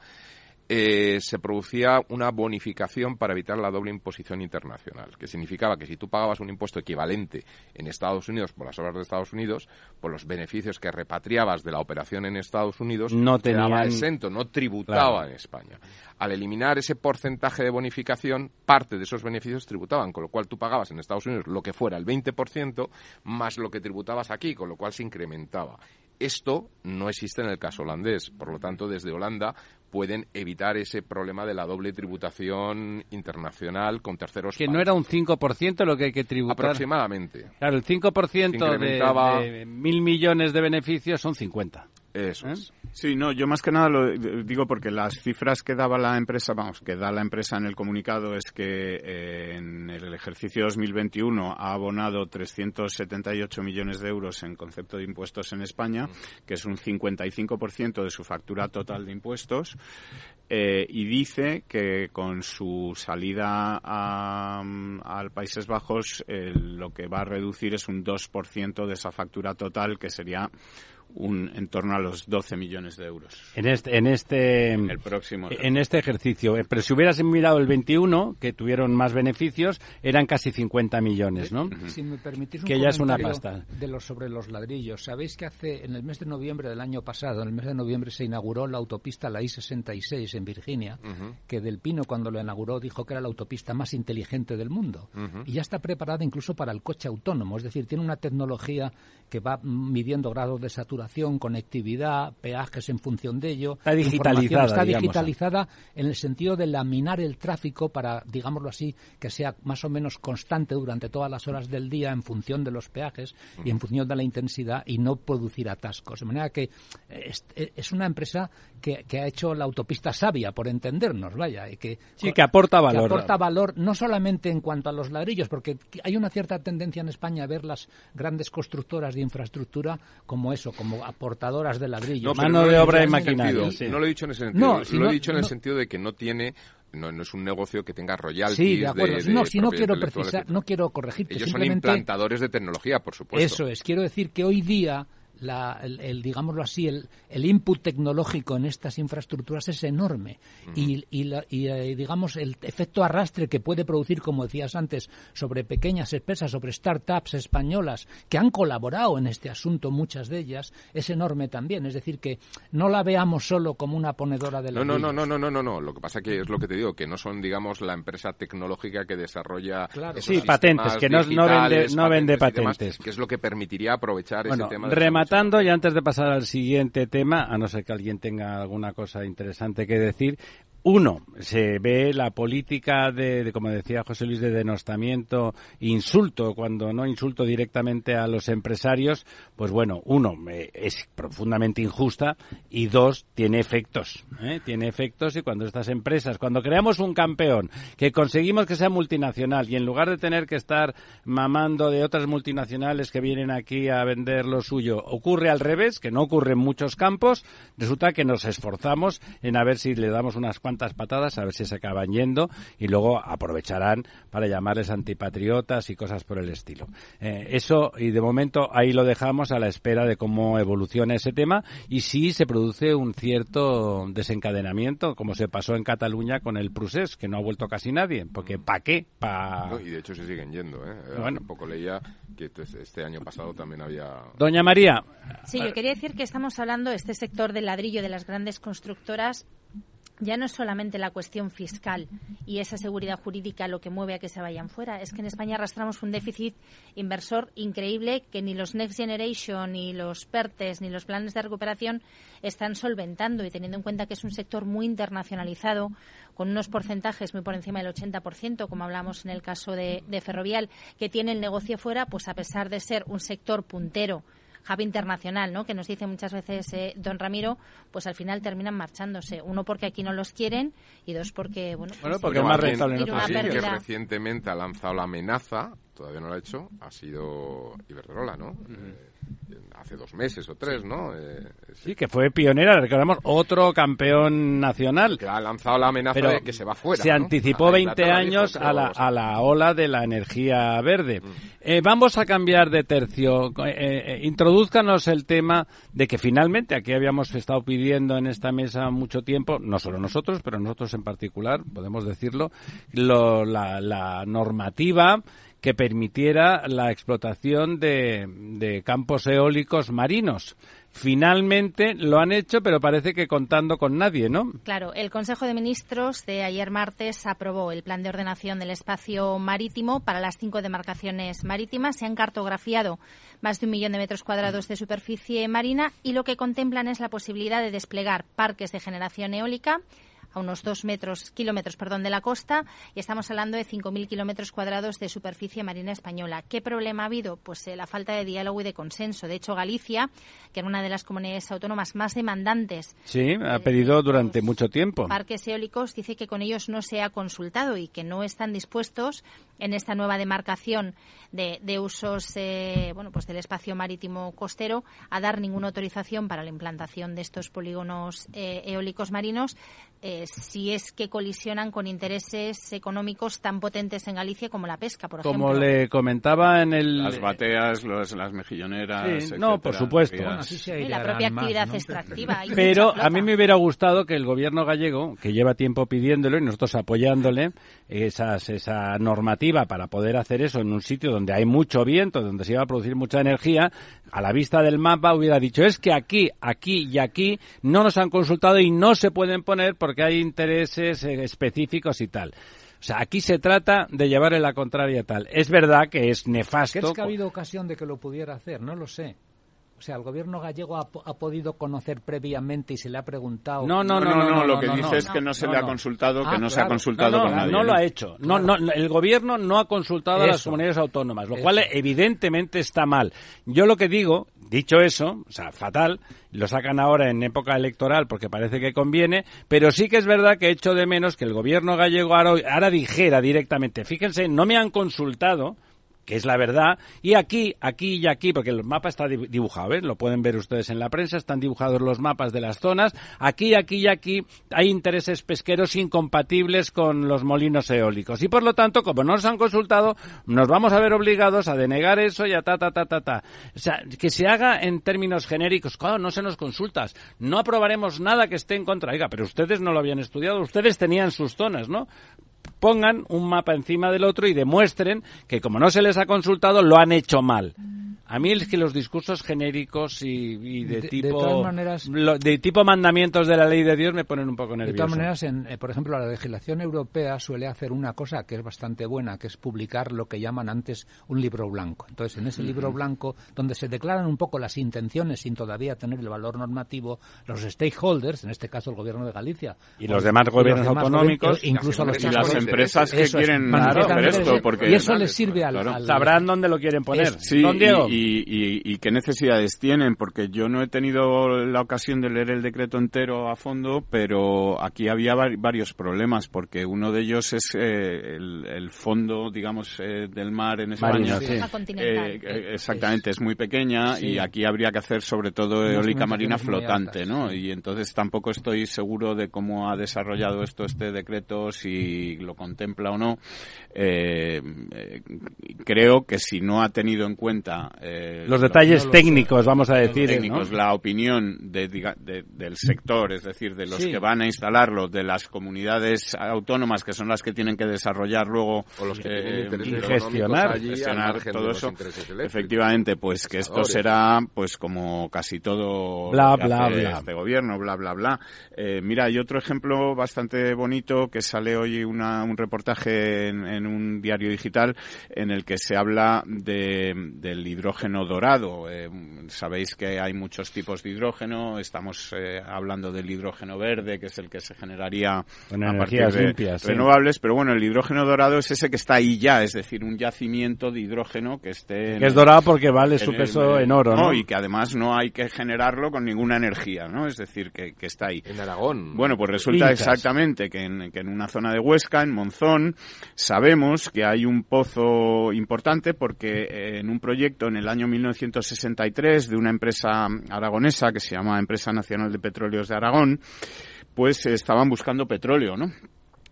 Speaker 5: eh, se producía una bonificación para evitar la doble imposición internacional, que significaba que si tú pagabas un impuesto equivalente en Estados Unidos por las obras de Estados Unidos, por los beneficios que repatriabas de la operación en Estados Unidos,
Speaker 1: no te
Speaker 5: daba exento, no tributaba en España. Al eliminar ese porcentaje de bonificación, parte de esos beneficios tributaban, con lo cual tú pagabas en Estados Unidos lo que fuera el 20% más lo que tributabas aquí, con lo cual se incrementaba. Esto no existe en el caso holandés. Por lo tanto, desde Holanda pueden evitar ese problema de la doble tributación internacional con terceros
Speaker 1: Que no era un 5% lo que hay que tributar.
Speaker 5: Aproximadamente.
Speaker 1: Claro, el 5% de, de mil millones de beneficios son 50.
Speaker 5: Eso ¿Eh? es.
Speaker 2: Sí, no, yo más que nada lo digo porque las cifras que daba la empresa, vamos, que da la empresa en el comunicado es que eh, en el ejercicio 2021 ha abonado 378 millones de euros en concepto de impuestos en España, que es un 55% de su factura total de impuestos, eh, y dice que con su salida a, a Países Bajos lo que va a reducir es un 2% de esa factura total, que sería un, en torno a los 12 millones de euros.
Speaker 1: En este, en este,
Speaker 2: el próximo.
Speaker 1: En este ejercicio. Eh, pero si hubieras mirado el 21, que tuvieron más beneficios, eran casi 50 millones, ¿no?
Speaker 4: Si me permitís un
Speaker 1: que ya es una pasta.
Speaker 4: De los, sobre los ladrillos. Sabéis que hace, en el mes de noviembre del año pasado, en el mes de noviembre se inauguró la autopista, la I-66 en Virginia, que Del Pino cuando lo inauguró dijo que era la autopista más inteligente del mundo. Y ya está preparada incluso para el coche autónomo. Es decir, tiene una tecnología que va midiendo grados de saturación, conectividad, peajes en función de ello.
Speaker 1: Está digitalizada.
Speaker 4: Está digitalizada en el sentido de laminar el tráfico para, digámoslo así, que sea más o menos constante durante todas las horas del día en función de los peajes y en función de la intensidad y no producir atascos. De manera que es, una empresa que, ha hecho la autopista sabia, por entendernos, vaya. Y que,
Speaker 1: sí, que aporta valor.
Speaker 4: Que aporta valor no solamente en cuanto a los ladrillos, porque hay una cierta tendencia en España a ver las grandes constructoras de infraestructura como eso, como aportadoras de ladrillos.
Speaker 1: Mano de obra y maquinaria.
Speaker 5: No lo he dicho en ese sentido. lo he dicho en el sentido de que no tiene no, no, es un negocio que tenga royalties.
Speaker 4: Sí, de acuerdo. no, si no quiero precisar, no quiero corregirte.
Speaker 5: Ellos son implantadores de tecnología, por supuesto.
Speaker 4: Eso es. Quiero decir que hoy día el, digámoslo así, el, el, input tecnológico en estas infraestructuras es enorme y, y, eh, digamos el efecto arrastre que puede producir, como decías antes, sobre pequeñas empresas, sobre startups españolas que han colaborado en este asunto, muchas de ellas, es enorme también. Es decir, que no la veamos solo como una ponedora de la
Speaker 5: no, no, no, no, no, no, no. Lo que pasa que es lo que te digo, que no son, digamos, la empresa tecnológica que desarrolla
Speaker 1: sí, patentes, que no, no vende, no vende patentes,
Speaker 5: que es lo que permitiría aprovechar ese tema.
Speaker 1: De y antes de pasar al siguiente tema, a no ser que alguien tenga alguna cosa interesante que decir, uno, se ve la política de, como decía José Luis, de denostamiento, insulto, cuando no insulto directamente a los empresarios, pues bueno, uno, es profundamente injusta y dos, tiene efectos. ¿eh? Tiene efectos y cuando estas empresas, cuando creamos un campeón, que conseguimos que sea multinacional y en lugar de tener que estar mamando de otras multinacionales que vienen aquí a vender lo suyo, ocurre al revés, que no ocurre en muchos campos, resulta que nos esforzamos en a ver si le damos unas cuantas patadas a ver si se acaban yendo y luego aprovecharán para llamarles antipatriotas y cosas por el estilo. Eh, eso, y de momento ahí lo dejamos a la espera de cómo evoluciona ese tema y si se produce un cierto desencadenamiento, como se pasó en Cataluña con el Prusés, que no ha vuelto casi nadie, porque ¿para qué? Pa...
Speaker 5: y de hecho se siguen yendo. ¿eh? Bueno. poco leía que este año pasado también había...
Speaker 1: Doña María.
Speaker 3: Sí, yo quería decir que estamos hablando de este sector del ladrillo de las grandes constructoras ya no es solamente la cuestión fiscal y esa seguridad jurídica lo que mueve a que se vayan fuera, es que en España arrastramos un déficit inversor increíble que ni los Next Generation, ni los PERTES, ni los planes de recuperación están solventando. Y teniendo en cuenta que es un sector muy internacionalizado, con unos porcentajes muy por encima del 80%, como hablamos en el caso de, de Ferrovial, que tiene el negocio fuera, pues a pesar de ser un sector puntero, hub internacional, ¿no? Que nos dice muchas veces eh, don Ramiro, pues al final terminan marchándose. Uno porque aquí no los quieren y dos porque, bueno,
Speaker 1: pues porque más rentable
Speaker 5: que recientemente ha lanzado la amenaza, todavía no lo ha hecho, ha sido Iberdrola, ¿no? Hace dos meses o tres, ¿no?
Speaker 1: Eh, sí. que fue pionera, recordamos, otro campeón nacional.
Speaker 5: Que ha lanzado la amenaza de que se va fuera.
Speaker 1: Se anticipó 20 años a la, a la ola de la energía verde. Mm. Eh, vamos a cambiar de tercio. Eh, introduzcanos el tema de que finalmente, aquí habíamos estado pidiendo en esta mesa mucho tiempo, no solo nosotros, pero nosotros en particular, podemos decirlo, la, la normativa que permitiera la explotación de, campos eólicos marinos. Finalmente lo han hecho, pero parece que contando con nadie, ¿no?
Speaker 3: Claro, el Consejo de Ministros de ayer martes aprobó el plan de ordenación del espacio marítimo para las cinco demarcaciones marítimas. Se han cartografiado más de un millón de metros cuadrados de superficie marina y lo que contemplan es la posibilidad de desplegar parques de generación eólica a unos dos metros, kilómetros perdón, de la costa y estamos hablando de 5.000 kilómetros cuadrados de superficie marina española. ¿Qué problema ha habido? Pues eh, la falta de diálogo y de consenso. De hecho, Galicia, que era una de las comunidades autónomas más demandantes.
Speaker 1: Sí, ha pedido durante mucho tiempo.
Speaker 3: Parques eólicos dice que con ellos no se ha consultado y que no están dispuestos en esta nueva demarcación de, de usos eh, bueno, pues del espacio marítimo costero a dar ninguna autorización para la implantación de estos polígonos eh, eólicos marinos eh, si es que colisionan con intereses económicos tan potentes en Galicia como la pesca, por
Speaker 1: ejemplo.
Speaker 3: Como
Speaker 1: le comentaba en el...
Speaker 2: Las bateas, las mejilloneras,
Speaker 1: No, por supuesto.
Speaker 3: y la propia actividad extractiva. [laughs]
Speaker 1: Pero a mí me hubiera gustado que el gobierno gallego, que lleva tiempo pidiéndolo y nosotros apoyándole, esas, esa normativa para poder hacer eso en un sitio donde hay mucho viento, donde se iba a producir mucha energía, a la vista del mapa hubiera dicho, es que aquí, aquí y aquí no nos han consultado y no se pueden poner porque hay intereses eh, específicos y tal. O sea, aquí se trata de llevarle la contraria tal. Es verdad que es nefasto.
Speaker 4: ¿Crees que ha habido ocasión de que lo pudiera hacer? No lo sé. O sea, el gobierno gallego ha, podido conocer previamente y se le ha preguntado.
Speaker 2: No, no, no, no, lo que dice es que no se le ha consultado, que no se ha consultado con nadie.
Speaker 1: No lo ha hecho. No, no, el gobierno no ha consultado a las comunidades autónomas, lo cual evidentemente está mal. Yo lo que digo, dicho eso, o sea, fatal, lo sacan ahora en época electoral porque parece que conviene, pero sí que es verdad que echo de menos que el gobierno gallego ahora dijera directamente, fíjense, no me han consultado que es la verdad, y aquí, aquí y aquí, porque el mapa está dibujado, ¿eh? lo pueden ver ustedes en la prensa, están dibujados los mapas de las zonas, aquí, aquí y aquí hay intereses pesqueros incompatibles con los molinos eólicos, y por lo tanto, como no nos han consultado, nos vamos a ver obligados a denegar eso y a ta, ta, ta, ta, ta. O sea, que se haga en términos genéricos, claro, no se nos consultas, no aprobaremos nada que esté en contra, oiga, pero ustedes no lo habían estudiado, ustedes tenían sus zonas, ¿no? Pongan un mapa encima del otro y demuestren que como no se les ha consultado lo han hecho mal. A mí es que los discursos genéricos y, de, tipo de, tipo mandamientos de la ley de Dios me ponen un poco nervioso.
Speaker 4: De todas maneras, en, eh, por ejemplo, la legislación europea suele hacer una cosa que es bastante buena, que es publicar lo que llaman antes un libro blanco. Entonces, en ese libro blanco, donde se declaran un poco las intenciones sin todavía tener el valor normativo, los stakeholders, en este caso el gobierno de Galicia
Speaker 1: y los demás gobiernos autonómicos,
Speaker 4: incluso
Speaker 2: los las empresas que quieren hacer esto, porque
Speaker 4: y eso les sirve al,
Speaker 1: sabrán dónde lo quieren poner.
Speaker 2: sí, Diego? y, qué necesidades tienen, porque yo no he tenido la ocasión de leer el decreto entero a fondo, pero aquí había varios problemas, porque uno de ellos es eh, el, fondo, digamos, eh, del mar en España.
Speaker 3: Eh,
Speaker 2: exactamente, es muy pequeña y aquí habría que hacer sobre todo eólica marina flotante, ¿no? Y entonces tampoco estoy seguro de cómo ha desarrollado esto este decreto, si lo contempla o no. creo que si no ha tenido en cuenta
Speaker 1: los detalles técnicos, vamos a decir.
Speaker 2: Técnicos, la opinión de, del sector, es decir, de los que van a instalarlo, de las comunidades autónomas que son las que tienen que desarrollar luego
Speaker 5: o los que eh,
Speaker 1: gestionar,
Speaker 2: gestionar todo eso. Efectivamente, pues que esto será, pues como casi todo
Speaker 1: bla, bla, bla.
Speaker 2: este gobierno, bla, bla, bla. Eh, mira, hay otro ejemplo bastante bonito que sale hoy una, un reportaje en, en, un diario digital en el que se habla de, del hidrógeno dorado. Eh, sabéis que hay muchos tipos de hidrógeno. Estamos eh, hablando del hidrógeno verde, que es el que se generaría a partir de renovables. Pero bueno, el hidrógeno dorado es ese que está ahí ya, es decir, un yacimiento de hidrógeno que esté.
Speaker 1: Que es dorado porque vale su peso en oro, ¿no?
Speaker 2: Y que además no hay que generarlo con ninguna energía, ¿no? Es decir, que, está ahí.
Speaker 5: En Aragón.
Speaker 2: Bueno, pues resulta exactamente que en, que en una zona de Huesca, en Monzón, sabemos que hay un pozo importante porque eh, en un proyecto en el año 1963 de una empresa aragonesa que se llama Empresa Nacional de Petróleos de Aragón, pues estaban buscando petróleo, ¿no?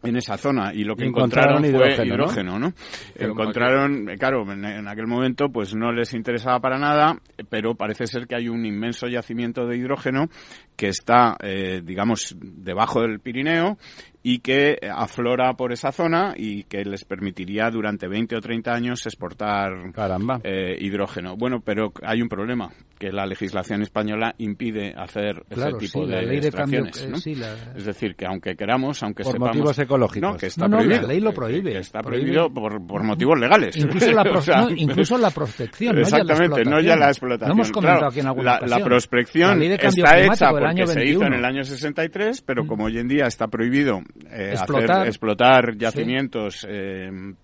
Speaker 2: en esa zona y lo que encontraron, fue hidrógeno, ¿no? Encontraron, claro, en, aquel momento pues no les interesaba para nada, pero parece ser que hay un inmenso yacimiento de hidrógeno que está, eh, digamos, debajo del Pirineo y que aflora por esa zona y que les permitiría durante 20 o 30 años exportar eh, hidrógeno. Bueno, pero hay un problema, que la legislación española impide hacer ese tipo de extracciones. Eh, es decir, que aunque queramos, aunque
Speaker 1: por
Speaker 2: sepamos...
Speaker 1: motivos ecológicos.
Speaker 2: No, que está prohibido.
Speaker 4: la ley lo prohíbe.
Speaker 2: está prohibido por, por, motivos legales.
Speaker 4: Incluso [laughs] la, incluso la prospección,
Speaker 2: Exactamente, no ya la explotación.
Speaker 4: hemos comentado aquí en alguna
Speaker 2: la, la, prospección está hecha porque se hizo en el año 63, pero mm. como hoy en día está prohibido eh, explotar. Hacer, explotar yacimientos eh, en,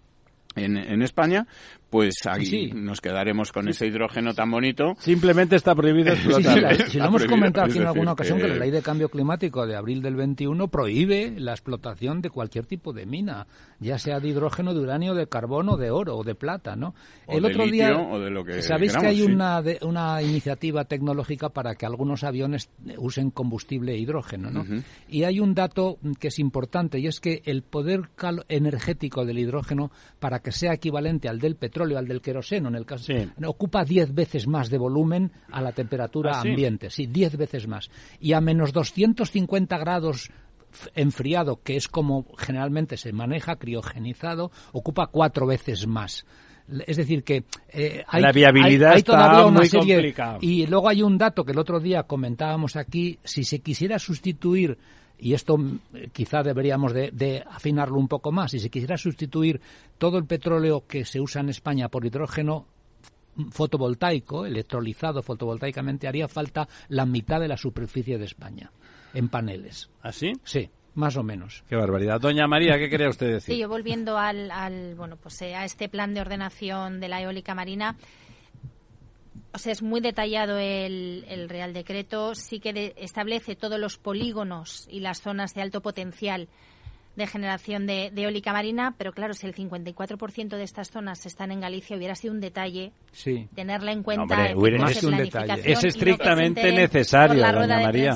Speaker 2: en, España, pues ahí nos quedaremos con ese hidrógeno tan bonito.
Speaker 1: Simplemente está prohibido [laughs] explotar.
Speaker 4: si lo hemos comentado aquí en alguna ocasión, que... la ley de cambio climático de abril del 21 prohíbe la explotación de cualquier tipo de mina, ya sea de hidrógeno, de uranio, de carbono, de oro o de plata, ¿no?
Speaker 2: el otro día, de lo que
Speaker 4: sabéis que hay una, una iniciativa tecnológica para que algunos aviones usen combustible hidrógeno, ¿no? Y hay un dato que es importante y es que el poder energético del hidrógeno para que sea equivalente al del petróleo al del queroseno, en el caso, ocupa 10 veces más de volumen a la temperatura ¿Ah, ambiente, sí, 10 veces más. Y a menos 250 grados enfriado, que es como generalmente se maneja, criogenizado, ocupa cuatro veces más. Es decir, que
Speaker 1: eh, hay, la viabilidad hay, todavía una muy serie.
Speaker 4: Y luego hay un dato que el otro día comentábamos aquí, si se quisiera sustituir y esto mm, quizá deberíamos de, afinarlo un poco más. Si se quisiera sustituir todo el petróleo que se usa en España por hidrógeno fotovoltaico, electrolizado fotovoltaicamente, haría falta la mitad de la superficie de España en paneles.
Speaker 1: ¿Así?
Speaker 4: ¿Ah, sí, más o menos.
Speaker 1: Qué barbaridad. Doña María, ¿qué quería usted decir?
Speaker 3: Sí, yo volviendo al, al bueno, pues eh, a este plan de ordenación de la eólica marina, o sea, es muy detallado el, el Real Decreto, sí que establece todos los polígonos y las zonas de alto potencial de generación de, eólica marina, pero claro, si el 54% de estas zonas están en Galicia, hubiera sido un detalle tenerla en cuenta.
Speaker 1: es, un detalle. es estrictamente necesario, doña María.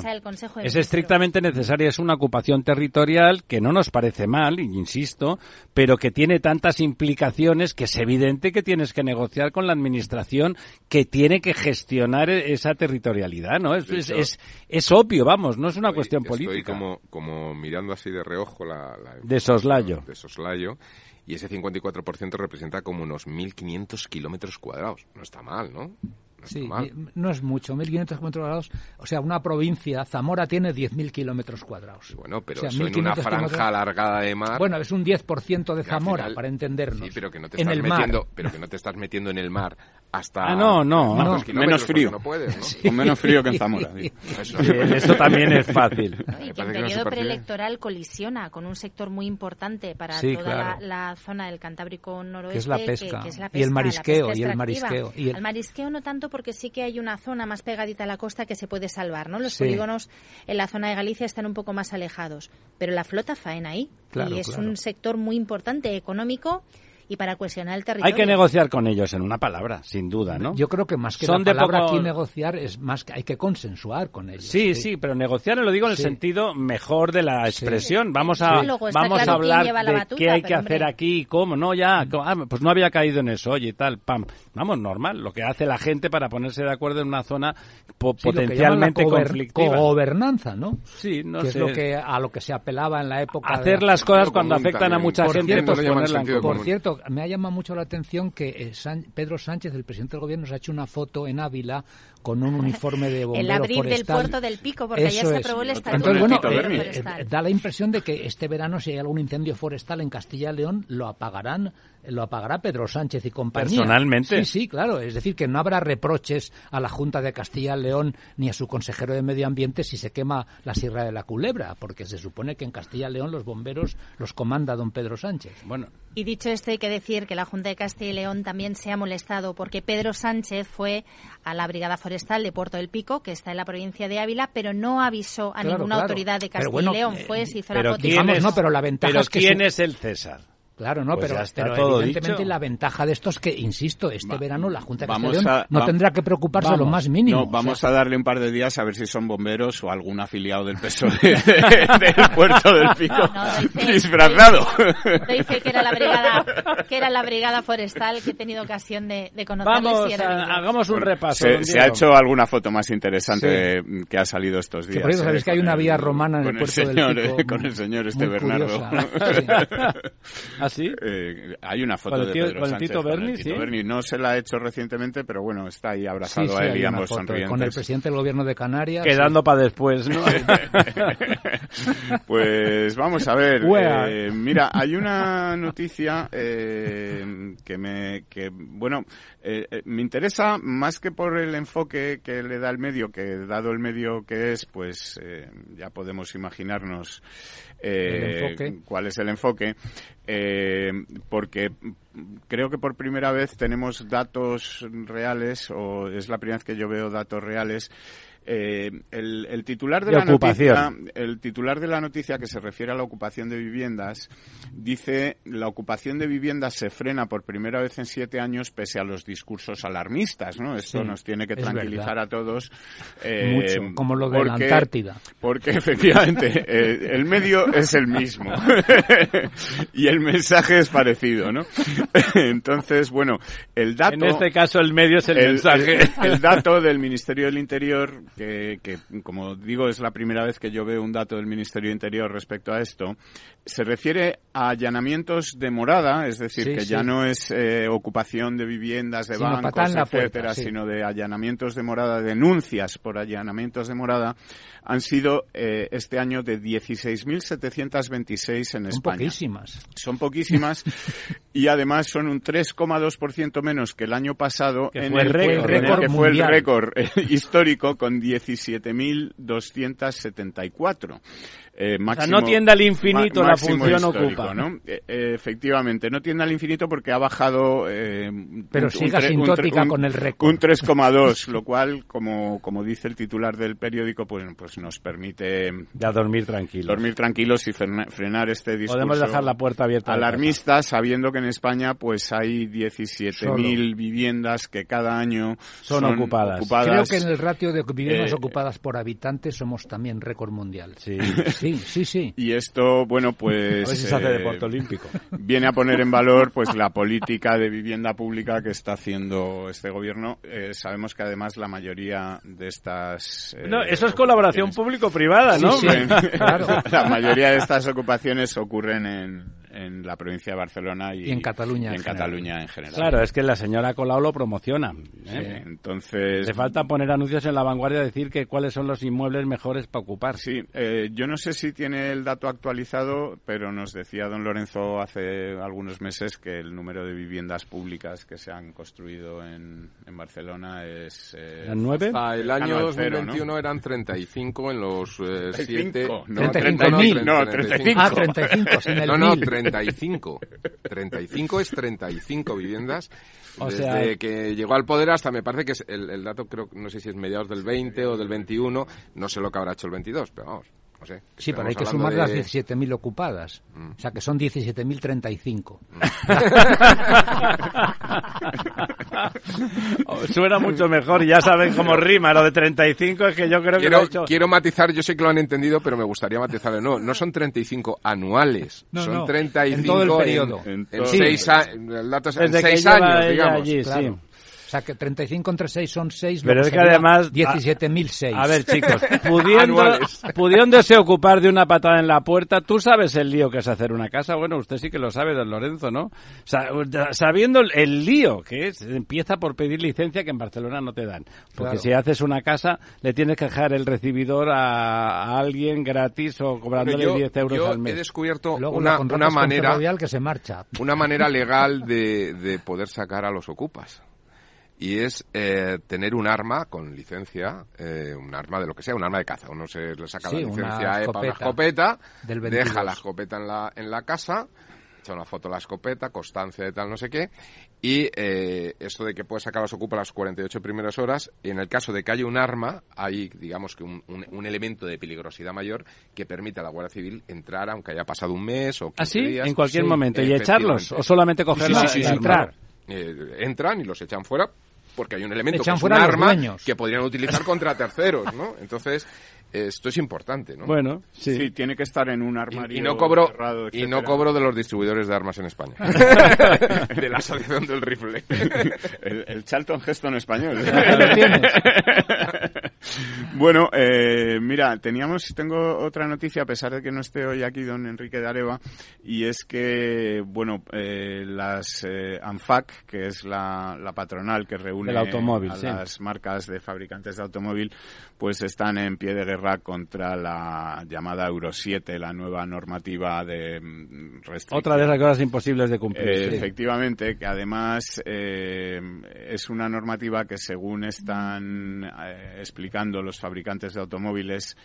Speaker 1: Es estrictamente necesario, es una ocupación territorial que no nos parece mal, insisto, pero que tiene tantas implicaciones que es evidente que tienes que negociar con la administración que tiene que gestionar e-, esa territorialidad, ¿no? Es, es, es, obvio, vamos, no es una cuestión política.
Speaker 5: Estoy como, como mirando así de reojo la
Speaker 1: de soslayo.
Speaker 5: De soslayo. Y ese 54% representa como unos 1.500 kilómetros cuadrados. No está mal, ¿no?
Speaker 4: No sí, no es mucho, 1.500 kilómetros cuadrados. O sea, una provincia, Zamora tiene 10.000 kilómetros cuadrados.
Speaker 5: Bueno, pero eso en una franja alargada de mar.
Speaker 4: Bueno, es un 10% de Zamora, para entendernos.
Speaker 5: Sí, pero que no te estás metiendo, pero que no te estás metiendo en el mar hasta
Speaker 1: ah, no, no,
Speaker 2: menos frío. [laughs] Con menos frío que en Zamora.
Speaker 1: Eso, también es fácil. [laughs]
Speaker 3: Y que en periodo preelectoral colisiona con un sector muy importante para toda la, zona del Cantábrico noroeste.
Speaker 4: Que es la pesca. y el marisqueo. Y el
Speaker 3: marisqueo. Y el... marisqueo no tanto porque sí que hay una zona más pegadita a la costa que se puede salvar. ¿no? Los polígonos en la zona de Galicia están un poco más alejados. Pero la flota faena ahí. y es un sector muy importante económico y para cohesionar el territorio.
Speaker 1: Hay que negociar con ellos en una palabra, sin duda, ¿no?
Speaker 4: Yo creo que más que Son la palabra aquí negociar es más que hay que consensuar con ellos.
Speaker 1: Sí, sí, pero negociar lo digo en el sentido mejor de la expresión. Vamos a vamos a hablar de qué hay que hacer aquí y cómo. No, ya, ah, pues no había caído en eso, oye, tal, pam. Vamos, normal, lo que hace la gente para ponerse de acuerdo en una zona potencialmente conflictiva.
Speaker 4: Gobernanza, ¿no?
Speaker 1: Sí, no
Speaker 4: que
Speaker 1: sé.
Speaker 4: es lo que a lo que se apelaba en la época
Speaker 1: hacer las cosas cuando afectan a mucha gente, pues
Speaker 4: Por cierto, me ha llamado mucho la atención que eh, Pedro Sánchez, el presidente del gobierno, se ha hecho una foto en Ávila con un uniforme de bombero [laughs]
Speaker 3: El abril del puerto del Pico, porque ayer se aprobó el estatuto
Speaker 4: Entonces, bueno, eh, eh, da la impresión de que este verano, si hay algún incendio forestal en Castilla y León, lo apagarán lo apagará Pedro Sánchez y compañía.
Speaker 1: Personalmente.
Speaker 4: Sí, sí, claro. Es decir, que no habrá reproches a la Junta de Castilla y León ni a su consejero de Medio Ambiente si se quema la Sierra de la Culebra, porque se supone que en Castilla y León los bomberos los comanda don Pedro Sánchez.
Speaker 1: Bueno.
Speaker 3: Y dicho esto, hay que decir que la Junta de Castilla y León también se ha molestado porque Pedro Sánchez fue a la Brigada Forestal de Puerto del Pico, que está en la provincia de Ávila, pero no avisó a ninguna autoridad de Castilla y León. Fue, se hizo
Speaker 1: pero
Speaker 3: la
Speaker 1: no, pero la ventaja es que ¿quién es el César?
Speaker 4: Claro, no, pues pero, pero evidentemente la ventaja de esto es que, insisto, este verano la Junta de Castilla no tendrá que preocuparse lo más mínimo.
Speaker 2: No, vamos a darle un par de días a ver si son bomberos o algún afiliado del PSOE [laughs] del puerto del Pico disfrazado.
Speaker 3: Dice que era la brigada, que era la brigada forestal que he tenido ocasión de, de conocerles.
Speaker 1: Vamos, hagamos un repaso.
Speaker 2: Se, ha hecho alguna foto más interesante que ha salido estos días.
Speaker 4: Que por eso sabéis que hay una vía romana en el puerto del Pico.
Speaker 2: Con el señor este Bernardo. [laughs]
Speaker 1: ¿Ah,
Speaker 2: eh, hay una foto de Pedro Sánchez
Speaker 1: Tito Berni, ¿sí?
Speaker 2: No se la ha hecho recientemente, pero bueno, está ahí abrazado a él y ambos sonrientes.
Speaker 4: Con el presidente del gobierno de Canarias.
Speaker 1: Quedando para después, ¿no? [laughs]
Speaker 2: pues vamos a ver. Eh, mira, [laughs] hay una noticia eh, que me... Que, bueno, me interesa más que por el enfoque que le da el medio, que dado el medio que es, pues ya podemos imaginarnos cuál es el enfoque. Eh, porque creo que por primera vez tenemos datos reales, o es la primera vez que yo veo datos reales, eh, el, titular de, la noticia, el titular de la noticia que se refiere a la ocupación de viviendas dice la ocupación de viviendas se frena por primera vez en siete años pese a los discursos alarmistas, ¿no? Esto nos tiene que tranquilizar a todos.
Speaker 4: Eh, Mucho, como lo de la Antártida.
Speaker 2: Porque [laughs] efectivamente eh, el medio es el mismo [laughs] y el mensaje es parecido, ¿no? [laughs] Entonces, bueno, el dato.
Speaker 1: En este caso el medio es el, mensaje.
Speaker 2: el dato del Ministerio del Interior que, como digo, es la primera vez que yo veo un dato del Ministerio de Interior respecto a esto, se refiere a allanamientos de morada, es decir, que ya no es eh, ocupación de viviendas, de bancos, etcétera, sino de allanamientos de morada, denuncias por allanamientos de morada, han sido eh, este año de 16.726 en España. Son
Speaker 4: poquísimas.
Speaker 2: Son poquísimas [laughs] y además son un 3,2% menos que el año pasado
Speaker 4: en el, récord,
Speaker 2: que fue el récord [laughs] histórico con 17.274.
Speaker 1: Eh, o sea, no tiende al infinito la función ocupa.
Speaker 2: ¿no? Eh, eh, efectivamente, no tiende al infinito porque ha bajado. Eh,
Speaker 4: Pero un, siga sintótica con el récord.
Speaker 2: Un 3,2, [laughs] lo cual, como, como dice el titular del periódico, pues, pues nos permite.
Speaker 1: Ya dormir tranquilos.
Speaker 2: Dormir tranquilos y frenar este discurso.
Speaker 1: Podemos dejar la puerta abierta.
Speaker 2: Alarmista, sabiendo que en España pues hay 17.000 viviendas que cada año son, ocupadas.
Speaker 4: Creo que en el ratio de viviendas ocupadas por habitantes somos también récord mundial.
Speaker 1: Sí. [laughs]
Speaker 4: Sí, sí, sí.
Speaker 2: Y esto, bueno, pues...
Speaker 1: A se hace eh, deporte olímpico.
Speaker 2: Viene a poner en valor, pues, la política de vivienda pública que está haciendo este gobierno. Eh, sabemos que además la mayoría de estas...
Speaker 1: Eh, no, eso es colaboración público-privada, ¿no?
Speaker 4: Sí, [laughs] claro. [laughs]
Speaker 2: La mayoría de estas ocupaciones ocurren en, en la provincia de Barcelona y,
Speaker 4: en Cataluña,
Speaker 2: en, Cataluña en general.
Speaker 1: Claro, es que la señora Colau lo promociona.
Speaker 2: ¿eh? entonces.
Speaker 1: Le falta poner anuncios en la vanguardia, decir que cuáles son los inmuebles mejores para ocupar.
Speaker 2: Sí, eh, yo no sé si tiene el dato actualizado, pero nos decía don Lorenzo hace algunos meses que el número de viviendas públicas que se han construido en, en Barcelona es.
Speaker 1: Eh, nueve?
Speaker 5: Hasta el año 2021 eran 35 en los 7.
Speaker 2: no, 35,
Speaker 4: no, 35. Ah, 35, sin el no, no,
Speaker 5: 35. 35 es 35 viviendas. O Desde que llegó al poder hasta, me parece que es el, el dato, creo, no sé si es mediados del 20 o del 21, no sé lo que habrá hecho el 22, pero vamos,
Speaker 4: sí, pero hay que sumar las 17.000 ocupadas. Mm. O sea, que son 17.035. [laughs]
Speaker 1: Suena mucho mejor, ya saben cómo rima. Lo de 35 es que yo creo
Speaker 5: que
Speaker 1: lo he hecho...
Speaker 5: Quiero matizar, yo sé que lo han entendido, pero me gustaría matizarlo. No, no son 35 anuales, son 35
Speaker 4: en todo el periodo.
Speaker 5: En, seis, el dato es en seis años, digamos.
Speaker 4: Allí, sí. O sea, que 35 entre 6 son 6.
Speaker 1: Pero es que además...
Speaker 4: 17.006.
Speaker 1: A, ver, chicos, [laughs] pudiendo, pudiéndose ocupar de una patada en la puerta, ¿tú sabes el lío que es hacer una casa? Bueno, usted sí que lo sabe, don Lorenzo, ¿no? sabiendo el lío que es, empieza por pedir licencia que en Barcelona no te dan. Porque si haces una casa, le tienes que dejar el recibidor a, alguien gratis o cobrándole 10 euros al mes.
Speaker 5: he descubierto una, una manera...
Speaker 4: que se marcha.
Speaker 5: Una manera legal de, de poder sacar a los ocupas y es eh, tener un arma con licencia, eh, un arma de lo que sea, un arma de caza. Uno se le saca la licencia para la escopeta, deja la escopeta en la, en la casa, echa una foto de la escopeta, constancia de tal, no sé qué, y eh, esto de que puede sacar los ocupa las 48 primeras horas, y en el caso de que haya un arma, hay, digamos que un, un, elemento de peligrosidad mayor que permite a la Guardia Civil entrar, aunque haya pasado un mes o 15
Speaker 1: ¿Ah,
Speaker 5: días.
Speaker 1: en cualquier momento, y echarlos, o solamente cogerlos y entrar.
Speaker 5: entran y los echan fuera porque hay un elemento que es un arma que podrían utilizar contra terceros, ¿no? Entonces, esto es importante, ¿no?
Speaker 1: Bueno,
Speaker 2: sí. tiene que estar en un armario.
Speaker 5: Y, no cobro y no cobro de los distribuidores de armas en España. [laughs] de la asociación del rifle. [laughs]
Speaker 2: el, Charlton Heston español. [laughs] bueno, eh, mira, teníamos, tengo otra noticia a pesar de que no esté hoy aquí don Enrique de Areva y es que, bueno, eh, las eh, ANFAC, que es la, patronal que reúne a las marcas de fabricantes de automóvil, pues están en pie de guerra contra la llamada Euro 7, la nueva normativa de mm, restricción.
Speaker 1: Otra de las cosas imposibles de cumplir.
Speaker 2: Eh, efectivamente, que además eh, es una normativa que según están eh, explicando los fabricantes de automóviles,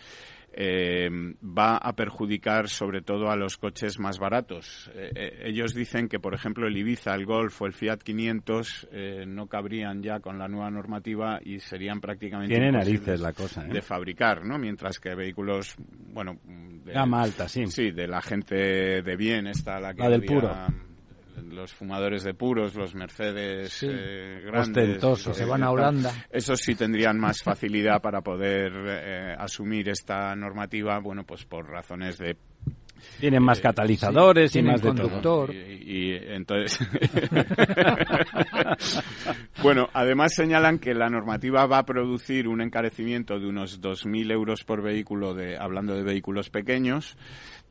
Speaker 2: eh, va a perjudicar sobre todo a los coches más baratos. Eh, eh, ellos dicen que, por ejemplo, el Ibiza, el Golf o el Fiat 500 no cabrían ya con la nueva normativa y serían prácticamente
Speaker 1: Tiene narices la cosa,
Speaker 2: de fabricar, ¿no? Mientras que vehículos, bueno,
Speaker 1: de, gama alta, sí.
Speaker 2: Sí, de la gente de bien, está la que
Speaker 1: la del puro
Speaker 2: los fumadores de puros, los Mercedes eh, grandes,
Speaker 4: ostentosos, se van a Holanda.
Speaker 2: Esos sí tendrían más facilidad para poder eh, asumir esta normativa, bueno, pues por razones de
Speaker 1: tienen más eh, catalizadores y más
Speaker 4: conductor.
Speaker 2: Y, entonces. [laughs] bueno, además señalan que la normativa va a producir un encarecimiento de unos 2.000 euros por vehículo, de, hablando de vehículos pequeños.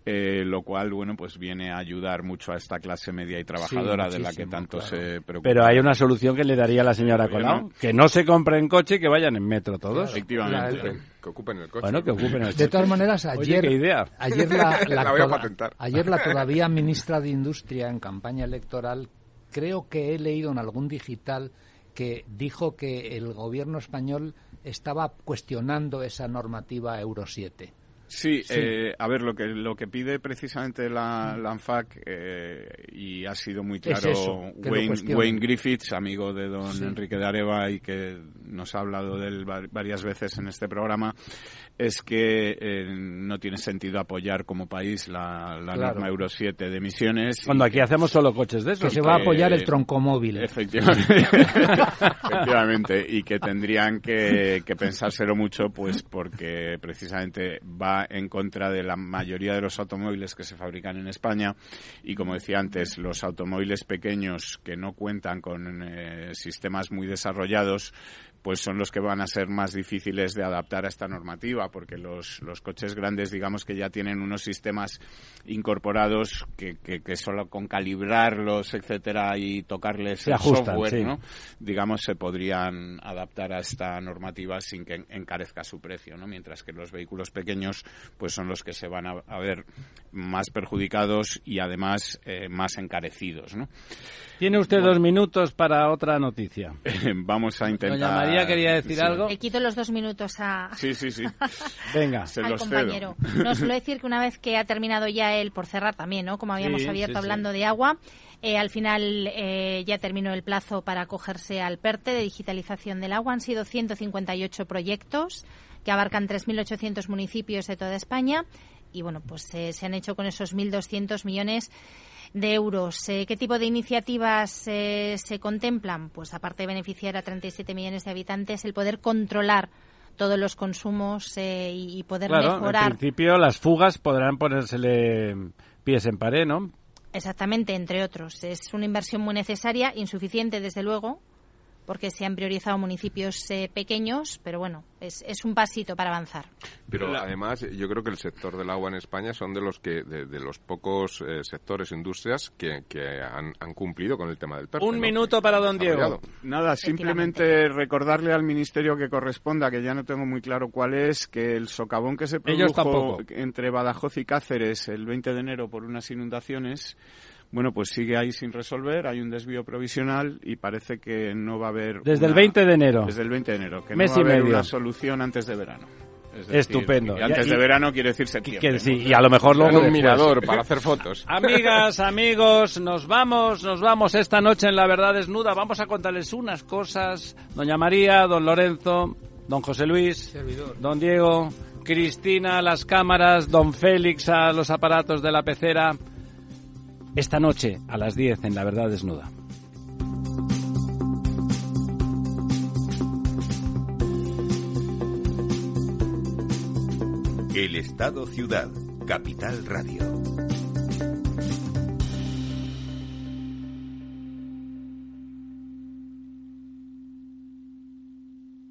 Speaker 2: Eh, lo cual, bueno, pues viene a ayudar mucho a esta clase media y trabajadora de la que tanto se preocupa.
Speaker 1: Pero hay una solución que le daría a la señora Colau, que no se compren coche y que vayan en metro todos.
Speaker 2: Efectivamente.
Speaker 5: que ocupen el coche.
Speaker 1: Bueno, que ocupen el coche.
Speaker 4: De todas maneras, ayer,
Speaker 1: idea.
Speaker 4: ayer la, [laughs] la, ayer la [laughs] todavía ministra de Industria en campaña electoral, creo que he leído en algún digital que dijo que el gobierno español estaba cuestionando esa normativa Euro 7.
Speaker 2: Sí, Eh, a ver, lo que lo que pide precisamente la, la ANFAC, eh, y ha sido muy claro Wayne, Wayne, Griffiths, amigo de don Enrique de Areva y que nos ha hablado de él varias veces en este programa, es que eh, no tiene sentido apoyar como país la, norma Euro 7 de emisiones.
Speaker 1: Cuando aquí hacemos solo coches de esos.
Speaker 4: Que se va a apoyar el troncomóvil.
Speaker 2: Efectivamente. [laughs] efectivamente. Y que tendrían que, que pensárselo mucho, pues porque precisamente va en contra de la mayoría de los automóviles que se fabrican en España. Y como decía antes, los automóviles pequeños que no cuentan con eh, sistemas muy desarrollados pues son los que van a ser más difíciles de adaptar a esta normativa, porque los, los coches grandes, digamos que ya tienen unos sistemas incorporados que, que, solo con calibrarlos, etcétera, y tocarles el software, ¿no? digamos, se podrían adaptar a esta normativa sin que encarezca su precio, ¿no? Mientras que los vehículos pequeños, pues son los que se van a, ver más perjudicados y además eh, más encarecidos, ¿no?
Speaker 1: Tiene usted dos minutos para otra noticia. [laughs]
Speaker 2: Vamos a intentar.
Speaker 1: María quería decir algo.
Speaker 3: Le quito los dos minutos a.
Speaker 2: Sí, sí, sí. [laughs]
Speaker 1: Venga,
Speaker 2: se
Speaker 3: al
Speaker 2: los
Speaker 3: compañero. No suelo [laughs] decir que una vez que ha terminado ya él, por cerrar también, ¿no? Como habíamos abierto hablando de agua, eh, al final eh, ya terminó el plazo para acogerse al PERTE de digitalización del agua. Han sido 158 proyectos que abarcan 3.800 municipios de toda España y bueno, pues eh, se han hecho con esos 1.200 millones de euros. Eh, ¿Qué tipo de iniciativas eh, se contemplan? Pues aparte de beneficiar a 37 millones de habitantes, el poder controlar todos los consumos eh, y poder mejorar.
Speaker 1: En principio, las fugas podrán ponérsele pies en pared, ¿no?
Speaker 3: Exactamente, entre otros. Es una inversión muy necesaria, insuficiente, desde luego, porque se han priorizado municipios eh, pequeños, pero bueno, es, es, un pasito para avanzar.
Speaker 5: Pero además, yo creo que el sector del agua en España son de los que de, los pocos eh, sectores, industrias que, que han, cumplido con el tema del PERTE.
Speaker 1: Un minuto para don Diego.
Speaker 2: Nada, simplemente recordarle al ministerio que corresponda, que ya no tengo muy claro cuál es, que el socavón que se produjo entre Badajoz y Cáceres el 20 de enero por unas inundaciones bueno, pues sigue ahí sin resolver, hay un desvío provisional y parece que no va a haber...
Speaker 1: Desde el 20 de enero.
Speaker 2: Desde el 20 de enero, que no va a haber una solución antes de verano.
Speaker 1: Estupendo.
Speaker 2: Y antes de verano quiere decir septiembre.
Speaker 1: y a lo mejor luego
Speaker 5: un mirador para hacer fotos. [laughs]
Speaker 1: Amigas, amigos, nos vamos, nos vamos esta noche en La Verdad Desnuda. Vamos a contarles unas cosas. Doña María, don Lorenzo, don José Luis, don Diego, Cristina a las cámaras, don Félix a los aparatos de la pecera esta noche a las 10 en La Verdad Desnuda.
Speaker 6: El Estado Ciudad, Capital Radio.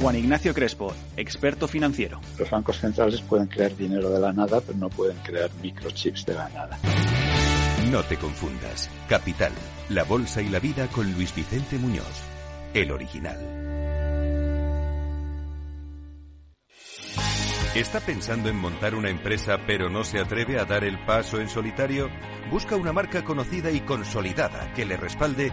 Speaker 7: Juan Ignacio Crespo, experto financiero.
Speaker 8: Los bancos centrales pueden crear dinero de la nada, pero no pueden crear microchips de la nada.
Speaker 6: No te confundas. Capital, la bolsa y la vida con Luis Vicente Muñoz, el original. ¿Está pensando en montar una empresa pero no se atreve a dar el paso en solitario? Busca una marca conocida y consolidada que le respalde